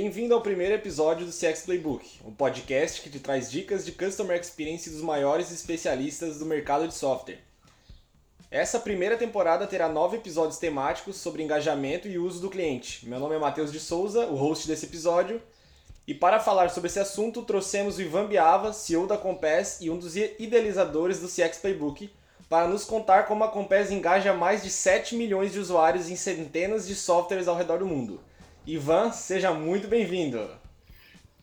Bem-vindo ao primeiro episódio do CX Playbook, um podcast que te traz dicas de Customer Experience dos maiores especialistas do mercado de software. Essa primeira temporada terá nove episódios temáticos sobre engajamento e uso do cliente. Meu nome é Matheus de Souza, o host desse episódio, e para falar sobre esse assunto trouxemos o Ivan Biava, CEO da Compass e um dos idealizadores do CX Playbook, para nos contar como a Compass engaja mais de 7 milhões de usuários em centenas de softwares ao redor do mundo. Ivan, seja muito bem-vindo.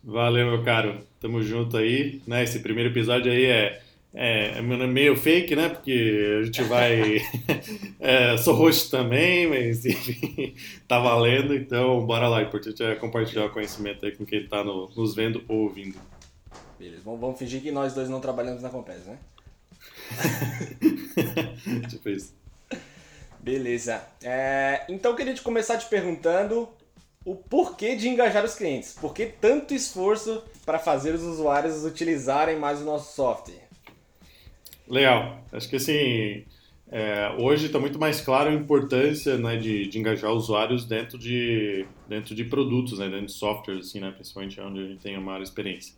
Valeu, meu caro. Tamo junto aí. Né? Esse primeiro episódio aí é, é, é meio fake, né? Porque a gente vai. é, sou host também, mas enfim, tá valendo. Então, bora lá. O importante é compartilhar o conhecimento aí com quem tá no, nos vendo ou ouvindo. Beleza, vamos, vamos fingir que nós dois não trabalhamos na Compass, né? tipo isso. Beleza. É, então, queria te começar te perguntando o porquê de engajar os clientes. Por que tanto esforço para fazer os usuários utilizarem mais o nosso software? Legal. Acho que assim, é, hoje está muito mais claro a importância né, de, de, engajar usuários dentro de, dentro de produtos, né, dentro de softwares, assim, né, principalmente onde a gente tem a maior experiência.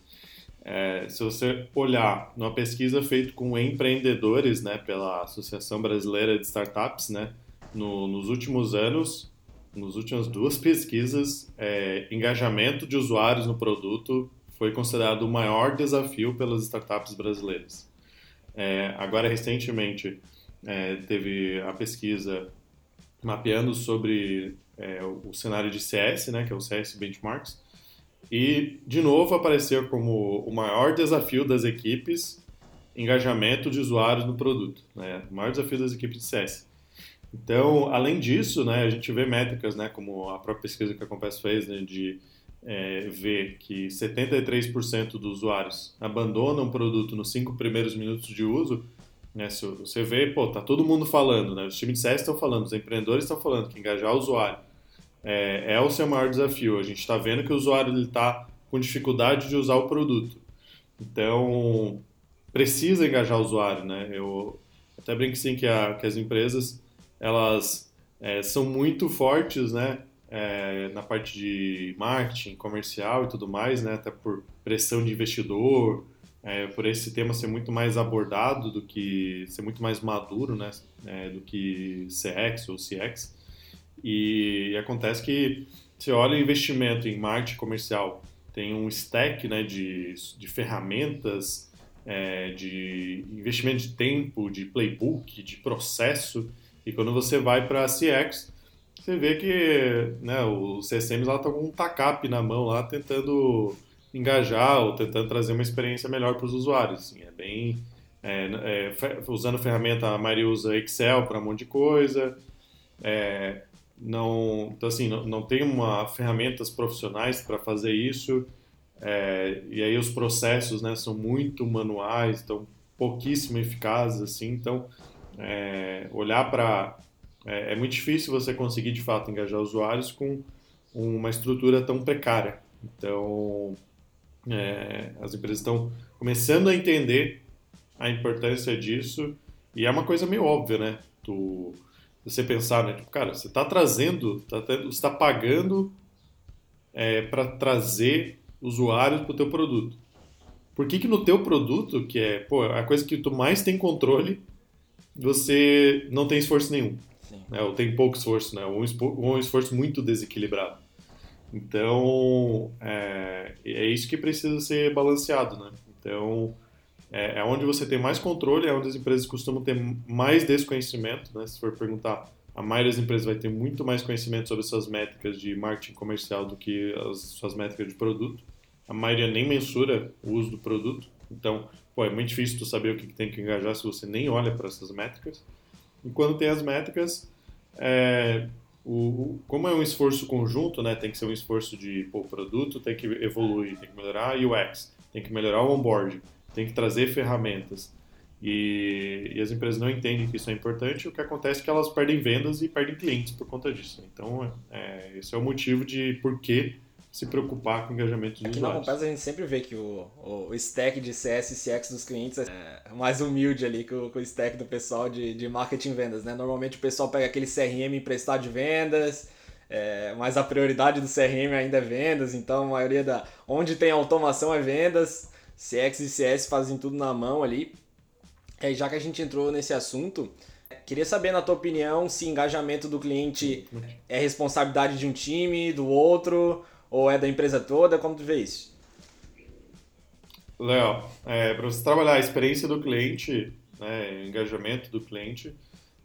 É, se você olhar numa pesquisa feita com empreendedores né, pela Associação Brasileira de Startups, né, no, nos últimos anos, nas últimas duas pesquisas, é, engajamento de usuários no produto foi considerado o maior desafio pelas startups brasileiras. É, agora, recentemente, é, teve a pesquisa mapeando sobre é, o cenário de CS, né, que é o CS Benchmarks, e, de novo, apareceu como o maior desafio das equipes engajamento de usuários no produto. Né, o maior desafio das equipes de CS. Então, além disso, né, a gente vê métricas, né, como a própria pesquisa que a Compass fez, né, de é, ver que 73% dos usuários abandonam o produto nos cinco primeiros minutos de uso, né, se você vê, pô, tá todo mundo falando, né, os times de CS estão falando, os empreendedores estão falando que engajar o usuário é, é o seu maior desafio. A gente está vendo que o usuário está com dificuldade de usar o produto. Então, precisa engajar o usuário, né? Eu até brinco sim que, a, que as empresas elas é, são muito fortes, né? É, na parte de marketing, comercial e tudo mais, né? Até por pressão de investidor, é, por esse tema ser muito mais abordado do que ser muito mais maduro, né? É, do que CX ou CX. E, e, acontece que você olha o investimento em marketing comercial, tem um stack, né? De, de ferramentas, é, de investimento de tempo, de playbook, de processo e quando você vai para a CX, você vê que né, os CSMs estão com um TACAP na mão lá, tentando engajar ou tentando trazer uma experiência melhor para os usuários. Assim, é bem... É, é, usando ferramenta, a maioria usa Excel para um monte de coisa. É, não, então, assim, não, não tem uma ferramentas profissionais para fazer isso. É, e aí os processos né, são muito manuais, então pouquíssimo eficazes. Assim, então, é, olhar para. É, é, muito difícil você conseguir de fato engajar usuários com uma estrutura tão precária. Então, é, as empresas estão começando a entender a importância disso e é uma coisa meio óbvia, né? Tu, você pensar, né? Tipo, cara, você está trazendo, tá, você está pagando é, para trazer usuários para o teu produto. Por que, que no teu produto, que é pô, a coisa que tu mais tem controle, você não tem esforço nenhum. Né? Ou tem pouco esforço, né? Ou um esforço muito desequilibrado. Então, é, é isso que precisa ser balanceado, né? Então, é, é, onde você tem mais controle, é onde as empresas costumam ter mais desconhecimento, né? Se for perguntar, a maioria das empresas vai ter muito mais conhecimento sobre suas métricas de marketing comercial do que as suas métricas de produto. A maioria nem mensura o uso do produto. Então, pô, é muito difícil tu saber o que tem que engajar se você nem olha para essas métricas. E quando tem as métricas, é, o, como é um esforço conjunto, né, tem que ser um esforço de pô, produto tem que evoluir, tem que melhorar o UX, tem que melhorar o onboard, tem que trazer ferramentas. E, e, as empresas não entendem que isso é importante, o que acontece é que elas perdem vendas e perdem clientes por conta disso. Então, é, esse é o motivo de por que se preocupar com o engajamento dos Aqui usuários. na a gente sempre vê que o, o, stack de CS e CX dos clientes é mais humilde ali que o, que o stack do pessoal de, de marketing e vendas, né? Normalmente o pessoal pega aquele CRM emprestado de vendas, É, mas a prioridade do CRM ainda é vendas, então a maioria da. Onde tem automação é vendas. CX e CS fazem tudo na mão ali. E já que a gente entrou nesse assunto, queria saber, na tua opinião, se engajamento do cliente é responsabilidade de um time, do outro, ou é da empresa toda? Como tu vê isso? Léo, é, para você trabalhar a experiência do cliente, né, engajamento do cliente,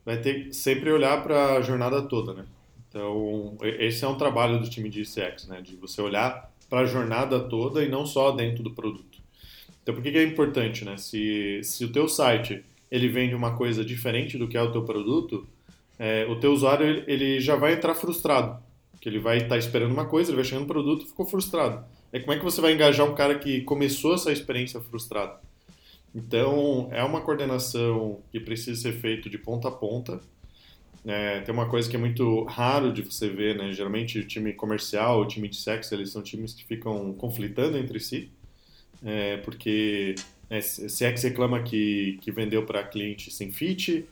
vai ter que sempre olhar para a jornada toda, né? Então, esse é um trabalho do time de CX, né? De você olhar para a jornada toda e não só dentro do produto. Então, por que, que é importante, né? Se, se o teu site ele vende uma coisa diferente do que é o teu produto, é, o teu usuário ele já vai entrar frustrado, que ele vai estar tá esperando uma coisa, ele vai chegando no produto e ficou frustrado. É como é que você vai engajar um cara que começou essa experiência frustrado? Então, é uma coordenação que precisa ser feita de ponta a ponta. É, tem uma coisa que é muito raro de você ver, né? Geralmente o time comercial, o time de sexo, eles são times que ficam conflitando entre si, é, porque né, CX reclama que, que vendeu para cliente sem fit,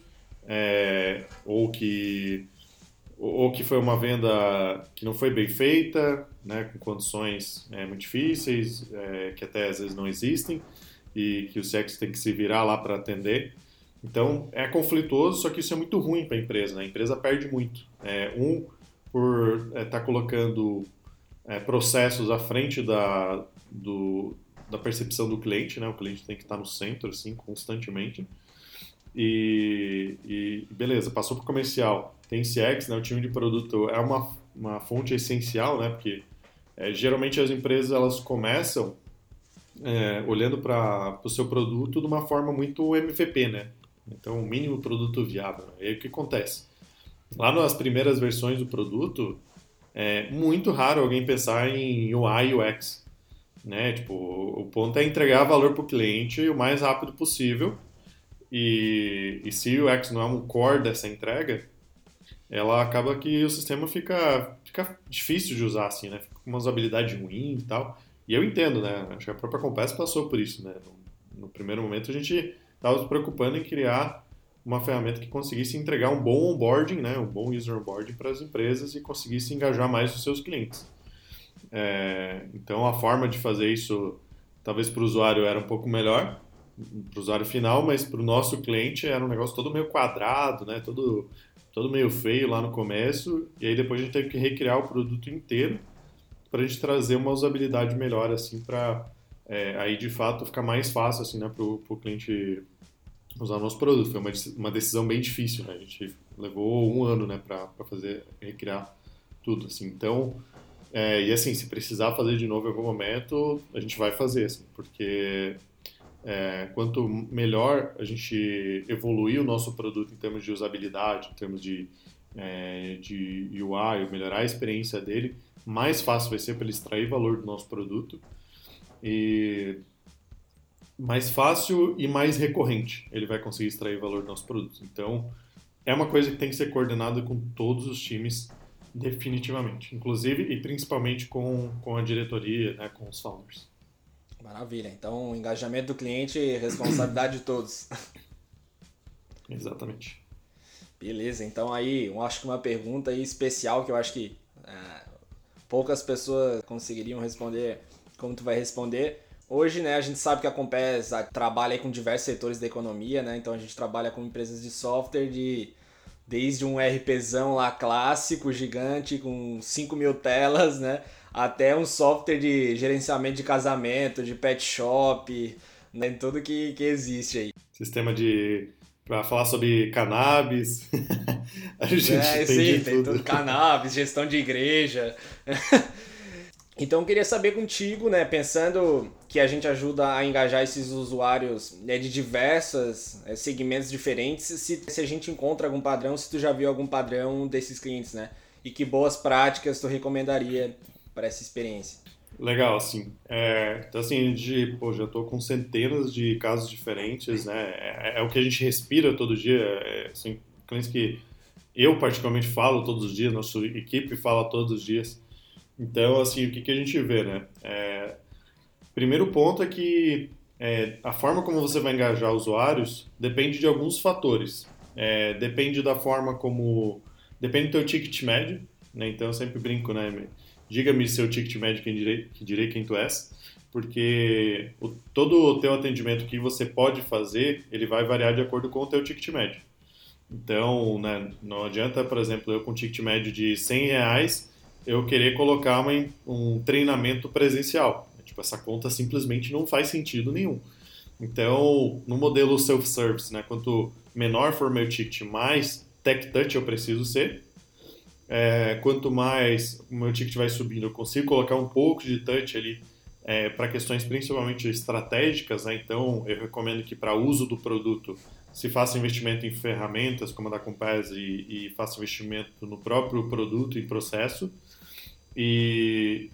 é, ou que ou que foi uma venda que não foi bem feita, né, com condições é, muito difíceis, é, que até às vezes não existem, e que o CX tem que se virar lá para atender. Então é conflituoso, só que isso é muito ruim para a empresa. Né? A empresa perde muito. É, um, por estar é, tá colocando é, processos à frente da, do, da percepção do cliente, né? o cliente tem que estar no centro assim, constantemente. E, e beleza, passou para o comercial tem CX, né, o time de produto é uma, uma fonte essencial, né, porque é, geralmente as empresas elas começam é, olhando para o seu produto de uma forma muito MVP, né? Então, o mínimo produto viável. E aí o que acontece? Lá nas primeiras versões do produto, é muito raro alguém pensar em UI e UX. Né? Tipo, o ponto é entregar valor para o cliente o mais rápido possível. E, e se o UX não é um core dessa entrega, ela acaba que o sistema fica, fica difícil de usar, assim, né? Fica com uma usabilidade ruim e tal. E eu entendo, né? Acho que a própria Compass passou por isso, né? No, no primeiro momento a gente estava se preocupando em criar uma ferramenta que conseguisse entregar um bom onboarding, né? Um bom user onboarding para as empresas e conseguisse engajar mais os seus clientes. É, então a forma de fazer isso, talvez para o usuário era um pouco melhor, para o usuário final, mas para o nosso cliente era um negócio todo meio quadrado, né? Todo todo meio feio lá no começo, e aí depois a gente teve que recriar o produto inteiro para a gente trazer uma usabilidade melhor, assim, para é, aí de fato ficar mais fácil, assim, né, para o cliente usar o nosso produto. Foi uma, uma decisão bem difícil, né? A gente levou um ano, né, para fazer, recriar tudo, assim. Então, é, e assim, se precisar fazer de novo em algum momento, a gente vai fazer, assim, porque é, quanto melhor a gente evoluir o nosso produto em termos de usabilidade, em termos de, é, de UI, melhorar a experiência dele, mais fácil vai ser para ele extrair valor do nosso produto e mais fácil e mais recorrente ele vai conseguir extrair valor do nosso produto. Então, é uma coisa que tem que ser coordenada com todos os times definitivamente, inclusive e principalmente com, com a diretoria, né, com os founders. Maravilha. Então, engajamento do cliente e responsabilidade de todos. Exatamente. Beleza. Então, aí, eu acho que uma pergunta especial que eu acho que é, poucas pessoas conseguiriam responder como tu vai responder. Hoje, né, a gente sabe que a Compass trabalha com diversos setores da economia, né? Então, a gente trabalha com empresas de software de desde um RPzão lá clássico, gigante, com 5 mil telas, né? Até um software de gerenciamento de casamento, de pet shop, né, tudo que, que existe aí. Sistema de para falar sobre cannabis. a gente é, tem sim, tem tudo. Cannabis, gestão de igreja. então eu queria saber contigo, né, pensando que a gente ajuda a engajar esses usuários né, de diversos é, segmentos diferentes, se, se a gente encontra algum padrão, se tu já viu algum padrão desses clientes, né? E que boas práticas tu recomendaria para essa experiência? Legal, assim. É, então, assim, de, pô, já estou com centenas de casos diferentes, né? É, é, o que a gente respira todo dia. É, assim, clientes que eu particularmente falo todos os dias, nossa equipe fala todos os dias. Então, assim, o que, que a gente vê, né? É, primeiro ponto é que é, a forma como você vai engajar usuários depende de alguns fatores. É, depende da forma como... Depende do teu ticket médio, né? Então eu sempre brinco, né? Diga-me seu ticket médio que direi, que direi quem tu és, porque o, todo o teu atendimento que você pode fazer, ele vai variar de acordo com o teu ticket médio. Então, né, não adianta, por exemplo, eu com ticket médio de 100 reais, eu querer colocar uma, um treinamento presencial. Tipo, essa conta simplesmente não faz sentido nenhum. Então, no modelo self-service, né, quanto menor for meu ticket, mais tech touch eu preciso ser. É, quanto mais o meu ticket vai subindo, eu consigo colocar um pouco de touch ali é, para questões principalmente estratégicas. Né? Então, eu recomendo que para uso do produto se faça investimento em ferramentas como a da Compass e, e faça investimento no próprio produto e processo. E,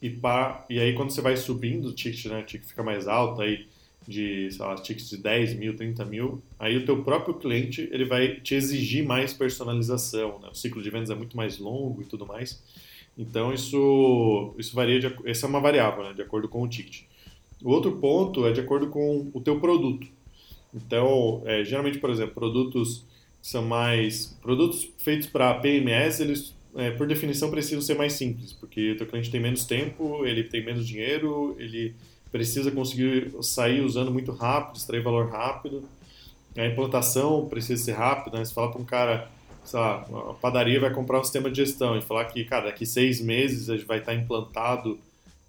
e, pá, e aí quando você vai subindo o ticket, né, o ticket fica mais alto, aí de, sei lá, tickets de 10 mil, 30 mil, aí o teu próprio cliente ele vai te exigir mais personalização, né? o ciclo de vendas é muito mais longo e tudo mais. Então isso, isso varia, de, essa é uma variável, né, de acordo com o ticket. O outro ponto é de acordo com o teu produto. Então, é, geralmente, por exemplo, produtos são mais produtos feitos para PMS, eles é, por definição precisam ser mais simples, porque o teu cliente tem menos tempo, ele tem menos dinheiro, ele precisa conseguir sair usando muito rápido, extrair valor rápido. A implantação precisa ser rápida, né? Você fala para um cara, sei lá, a padaria vai comprar um sistema de gestão e falar que, cara, daqui seis meses vai estar implantado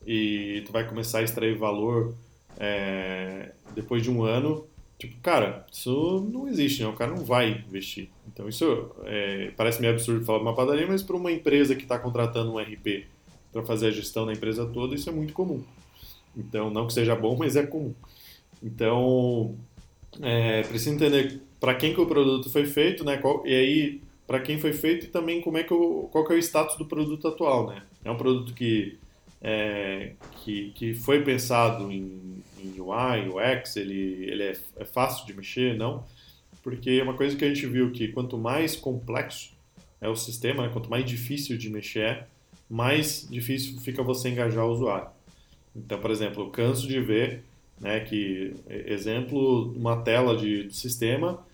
e tu vai começar a extrair valor é, depois de um ano, Tipo, cara, isso não existe, né? O cara não vai investir. Então, isso é, parece meio absurdo falar de uma padaria, mas para uma empresa que está contratando um RP para fazer a gestão da empresa toda, isso é muito comum. Então, não que seja bom, mas é comum. Então, é, precisa entender para quem que o produto foi feito, né? Qual, e aí, para quem foi feito e também como é que o, qual que é o status do produto atual, né? É um produto que, é, que, que foi pensado em em UI, UX, ele, ele é, é fácil de mexer? Não. Porque uma coisa que a gente viu que quanto mais complexo é o sistema, né, quanto mais difícil de mexer é, mais difícil fica você engajar o usuário. Então, por exemplo, eu canso de ver né, que, exemplo, uma tela de, sistema,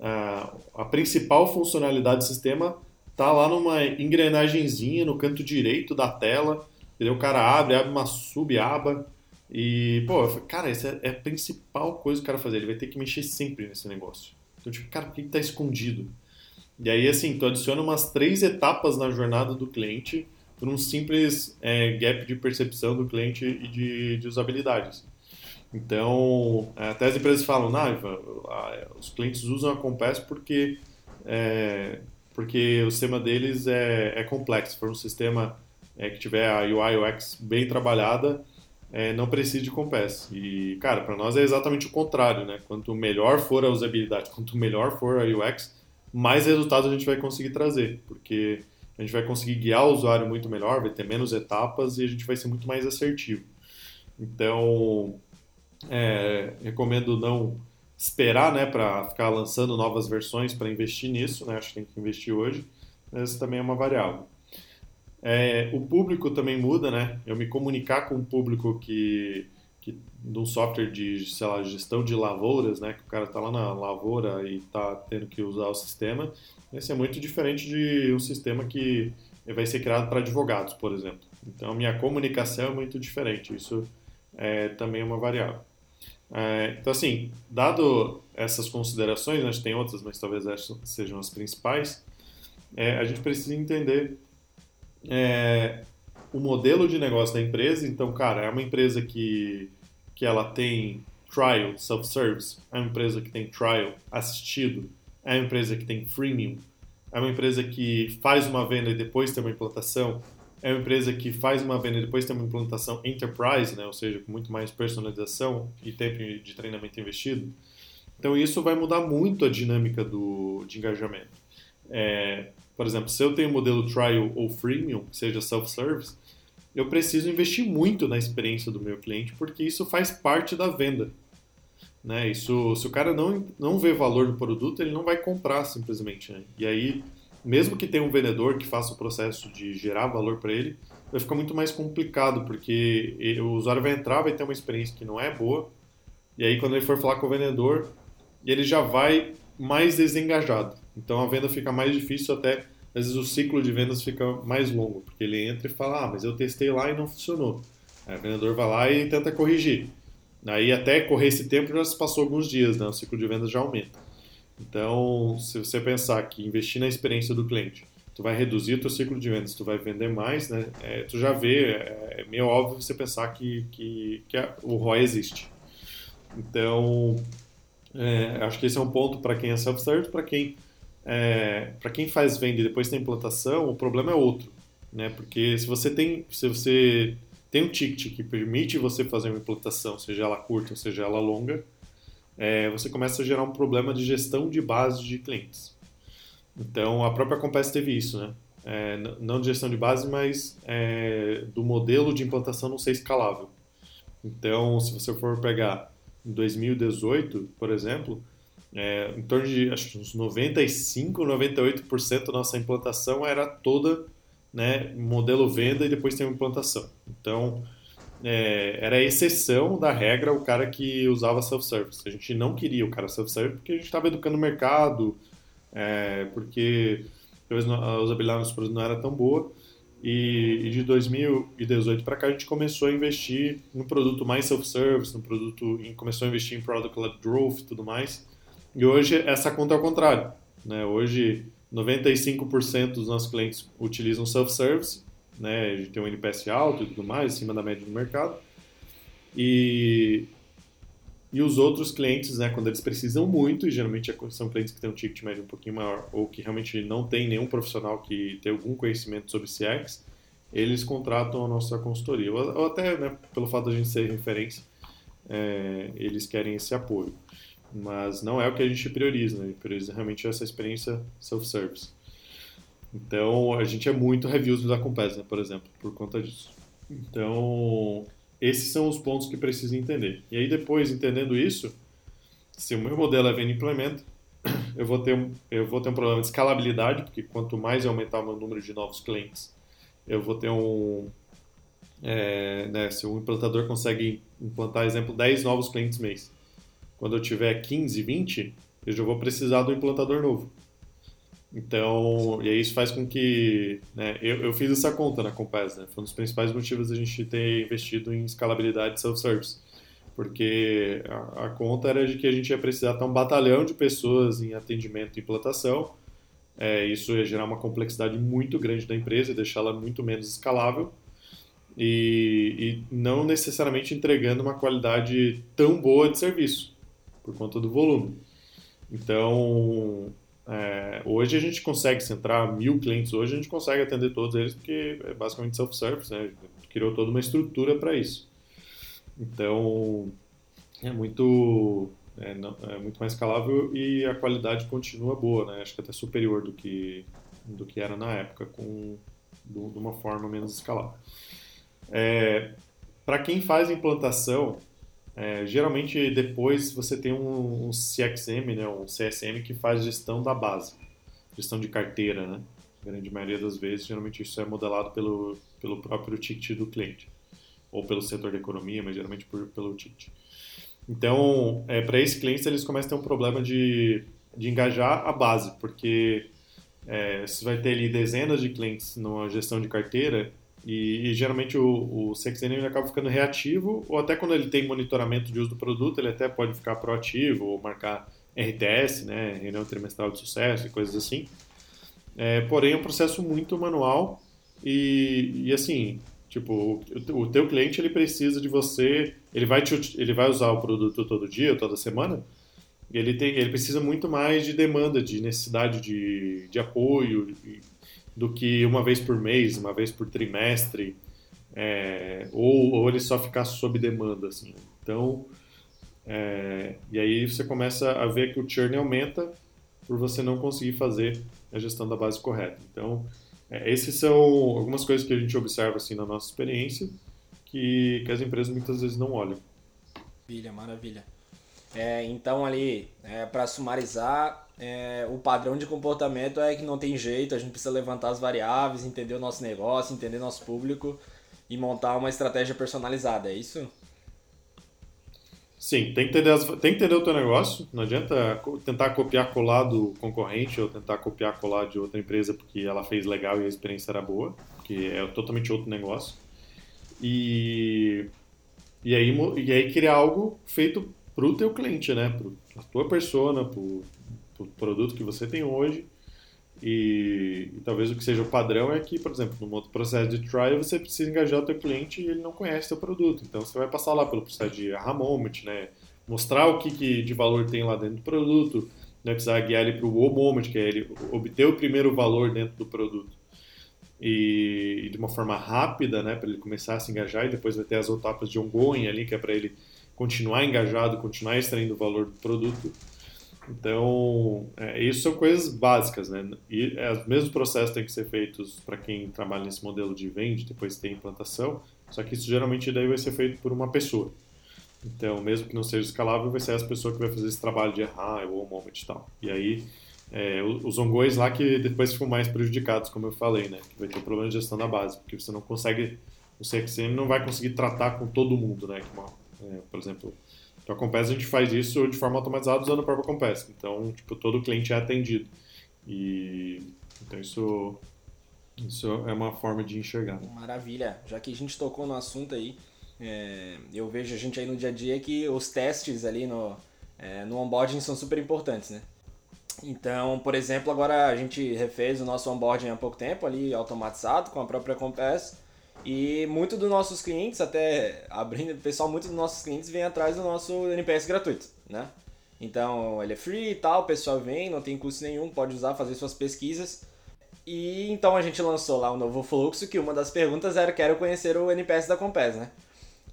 a, a principal funcionalidade do sistema está lá numa engrenagemzinha no canto direito da tela, o cara abre, abre uma sub-aba, e, pô, cara, essa é a principal coisa que o cara fazer. Ele vai ter que mexer sempre nesse negócio. Então, tipo, cara, por que tá escondido? E aí, assim, tu adiciona umas três etapas na jornada do cliente por um simples é, gap de percepção do cliente e de, de usabilidade. Então, até as empresas falam, Naiva, os clientes usam a Compass porque, é, porque o sistema deles é, é complexo. Se for um sistema é, que tiver a UI UX bem trabalhada, é, não precise de Compass. E, cara, para nós é exatamente o contrário, né? Quanto melhor for a usabilidade, quanto melhor for a UX, mais resultados a gente vai conseguir trazer, porque a gente vai conseguir guiar o usuário muito melhor, vai ter menos etapas e a gente vai ser muito mais assertivo. Então, é, recomendo não esperar, né, para ficar lançando novas versões para investir nisso, né? Acho que tem que investir hoje. Essa também é uma variável. É, o público também muda, né? Eu me comunicar com um público que, que de um software de, sei lá, gestão de lavouras, né? Que o cara está lá na lavoura e está tendo que usar o sistema, esse é muito diferente de um sistema que vai ser criado para advogados, por exemplo. Então, minha comunicação é muito diferente. Isso é também uma variável. É, então, assim, dado essas considerações, né, a gente tem outras, mas talvez essas sejam as principais, é, a gente precisa entender é, o modelo de negócio da empresa. Então, cara, é uma empresa que, que ela tem trial, self-service, é uma empresa que tem trial assistido, é uma empresa que tem freemium, é uma empresa que faz uma venda e depois tem uma implantação, é uma empresa que faz uma venda e depois tem uma implantação enterprise, né? ou seja, com muito mais personalização e tempo de treinamento investido. Então, isso vai mudar muito a dinâmica do, de engajamento. É, por exemplo, se eu tenho um modelo trial ou freemium, seja self-service, eu preciso investir muito na experiência do meu cliente, porque isso faz parte da venda. Né? Isso, se o cara não, não vê valor no produto, ele não vai comprar simplesmente. Né? E aí, mesmo que tenha um vendedor que faça o processo de gerar valor para ele, vai ficar muito mais complicado, porque o usuário vai entrar, vai ter uma experiência que não é boa, e aí quando ele for falar com o vendedor, ele já vai mais desengajado. Então a venda fica mais difícil até às vezes o ciclo de vendas fica mais longo, porque ele entra e fala, ah, mas eu testei lá e não funcionou. Aí o vendedor vai lá e tenta corrigir. Aí até correr esse tempo já se passou alguns dias, né? o ciclo de vendas já aumenta. Então, se você pensar que investir na experiência do cliente, tu vai reduzir o teu ciclo de vendas, tu vai vender mais, né? É, tu já vê, é, é meio óbvio você pensar que, que, que a, o ROI existe. Então, é, acho que esse é um ponto para quem é self-service, para quem é, para quem faz venda e depois tem implantação, o problema é outro, né? Porque se você tem, se você tem um ticket que permite você fazer uma implantação, seja ela curta ou seja ela longa, é, você começa a gerar um problema de gestão de base de clientes. Então, a própria Compass teve isso, né? É, não de gestão de base, mas é, do modelo de implantação não ser escalável. Então, se você for pegar em 2018, por exemplo, é, em torno de acho uns 95, 98% da nossa implantação era toda né, modelo venda e depois tem uma implantação. Então, é, era exceção da regra o cara que usava self-service. A gente não queria o cara self-service porque a gente estava educando o mercado, é, porque talvez a usabilidade dos produtos não era tão boa. E, e de 2018 para cá a gente começou a investir no produto mais self-service, no produto, começou a investir em product-led growth e tudo mais. E hoje essa conta é ao contrário. Né? Hoje 95% dos nossos clientes utilizam self-service, né? a gente tem um NPS alto e tudo mais, acima da média do mercado. E, e os outros clientes, né, quando eles precisam muito, e geralmente é são clientes que têm um ticket médio um pouquinho maior, ou que realmente não tem nenhum profissional que tem algum conhecimento sobre CX, eles contratam a nossa consultoria. Ou, ou até, né, pelo fato de a gente ser referência, é, eles querem esse apoio mas não é o que a gente prioriza, né? A gente prioriza realmente essa experiência self-service. Então, a gente é muito reviews da Compass, né, por exemplo, por conta disso. Então, esses são os pontos que precisa entender. E aí, depois, entendendo isso, se o meu modelo é venda implementa, eu vou, ter um, eu vou ter um problema de escalabilidade, porque quanto mais eu aumentar o meu número de novos clientes, eu vou ter um... É, né, se o implantador consegue implantar, exemplo, 10 novos clientes mês, quando eu tiver 15, 20, eu já vou precisar do implantador novo. Então, e aí isso faz com que. Né, eu, eu fiz essa conta na Compass, né? Foi um dos principais motivos da gente ter investido em escalabilidade self-service. Porque a, a, conta era de que a gente ia precisar ter um batalhão de pessoas em atendimento e implantação. É, isso ia gerar uma complexidade muito grande da empresa e deixá-la muito menos escalável. E, e não necessariamente entregando uma qualidade tão boa de serviço por conta do volume. Então, é, hoje a gente consegue centrar mil clientes, hoje a gente consegue atender todos eles, porque é basicamente self-service, né? criou toda uma estrutura para isso. Então, é muito, é, não, é, muito mais escalável e a qualidade continua boa, né? Acho que até superior do que, do que era na época, com, do, de uma forma menos escalável. É, para quem faz implantação, é, geralmente depois você tem um, um, CXM, né, um CSM que faz gestão da base, gestão de carteira, né? A grande maioria das vezes, geralmente isso é modelado pelo, pelo próprio ticket do cliente, ou pelo setor da economia, mas geralmente por, pelo ticket. Então, é, para esses clientes, eles começam a ter um problema de, de engajar a base, porque é, você vai ter ali dezenas de clientes numa gestão de carteira e, e geralmente o, o ele acaba ficando reativo, ou até quando ele tem monitoramento de uso do produto, ele até pode ficar proativo, ou marcar RTS, né, reunião trimestral de sucesso e coisas assim. É, porém, é um processo muito manual e, e assim, tipo, o, o teu cliente ele precisa de você, ele vai, te, ele vai usar o produto todo dia, toda semana, ele, tem, ele precisa muito mais de demanda, de necessidade de, de apoio, do que uma vez por mês, uma vez por trimestre, é, ou, ou ele só ficar sob demanda, assim. Então, é, e aí você começa a ver que o churn aumenta por você não conseguir fazer a gestão da base correta. Então, é, esses são algumas coisas que a gente observa assim na nossa experiência que, que as empresas muitas vezes não olham. Maravilha, maravilha. É, então ali, é, para sumarizar, é, o padrão de comportamento é que não tem jeito, a gente precisa levantar as variáveis, entender o nosso negócio, entender nosso público e montar uma estratégia personalizada, é isso? Sim, tem que, entender as, tem que entender o teu negócio. Não adianta tentar copiar colar do concorrente ou tentar copiar colar de outra empresa porque ela fez legal e a experiência era boa, porque é totalmente outro negócio. E, e, aí, e aí criar algo feito para o teu cliente, né? Para a tua persona, para o produto que você tem hoje. E, e, talvez o que seja o padrão é que, por exemplo, no processo de trial você precisa engajar o teu cliente e ele não conhece o teu produto. Então você vai passar lá pelo processo de aha moment, né? Mostrar o que, que de valor tem lá dentro do produto, né? precisar guiar ele para o wow moment, que é ele obter o primeiro valor dentro do produto. E, e de uma forma rápida, né, para ele começar a se engajar e depois vai ter as etapas de ongoing ali, que é para ele continuar engajado, continuar extraindo o valor do produto. Então, é, isso são coisas básicas, né? E é, os mesmos processos têm que ser feitos para quem trabalha nesse modelo de vende, depois tem implantação, só que isso geralmente daí vai ser feito por uma pessoa. Então, mesmo que não seja escalável, vai ser essa pessoa que vai fazer esse trabalho de errar, ou moment e tal. E aí, é, os ongões lá que depois ficam mais prejudicados, como eu falei, né? Que vai ter um problema de gestão da base, porque você não consegue, o CXM não vai conseguir tratar com todo mundo, né? Uma, é, por exemplo, então a Compass a gente faz isso de forma automatizada usando a própria Compass. Então, tipo, todo cliente é atendido. E então isso isso é uma forma de enxergar. Maravilha. Já que a gente tocou no assunto aí, é, eu vejo a gente aí no dia a dia que os testes ali no, é, no onboarding são super importantes, né? Então, por exemplo, agora a gente refez o nosso onboarding há pouco tempo ali automatizado com a própria Compass e muito dos nossos clientes, até abrindo, pessoal, muitos dos nossos clientes vêm atrás do nosso NPS gratuito, né? Então, ele é free e tal, o pessoal vem, não tem custo nenhum, pode usar, fazer suas pesquisas. E então a gente lançou lá um novo fluxo, que uma das perguntas era, quero conhecer o NPS da Compass, né?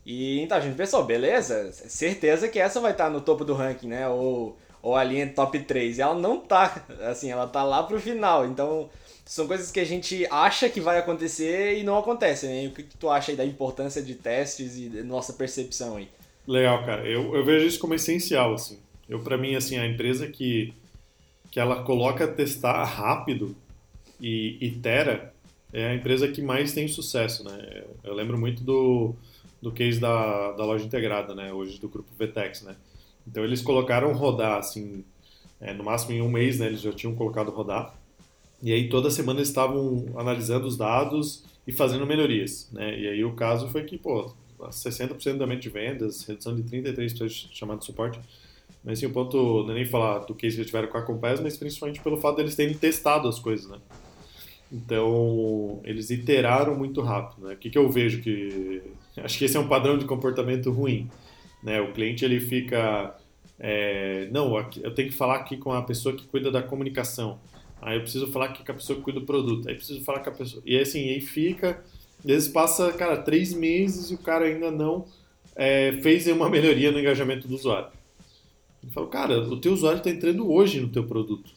E então a gente pensou, beleza, certeza que essa vai estar no topo do ranking, né? Ou, ou ali em top 3. E ela não tá, assim, ela tá lá pro final. Então, são coisas que a gente acha que vai acontecer e não acontece, né? O que, tu acha aí da importância de testes e da nossa percepção aí? Legal, cara. Eu, eu vejo isso como essencial, assim. Eu, para mim, assim, a empresa que, que ela coloca testar rápido e itera é a empresa que mais tem sucesso, né? Eu lembro muito do, do case da, da loja integrada, né? Hoje do grupo Vtex, né? Então, eles colocaram rodar, assim, é, no máximo em um mês, né? Eles já tinham colocado rodar e aí toda semana eles estavam analisando os dados e fazendo melhorias, né? E aí o caso foi que, pô, 60% do aumento de vendas, redução de 33% chamado de suporte. Mas assim, o ponto não é nem falar do que eles tiveram com a Compass, mas principalmente pelo fato deles terem testado as coisas, né? Então, eles iteraram muito rápido, né? O que, que eu vejo que... Acho que esse é um padrão de comportamento ruim, né? O cliente, ele fica... É, não, eu tenho que falar aqui com a pessoa que cuida da comunicação. Aí eu preciso falar que a pessoa cuida do produto. Aí preciso falar com a pessoa. E assim, aí fica. Às vezes passa, cara, três meses e o cara ainda não é, fez uma melhoria no engajamento do usuário. Eu falo, cara, o teu usuário está entrando hoje no teu produto.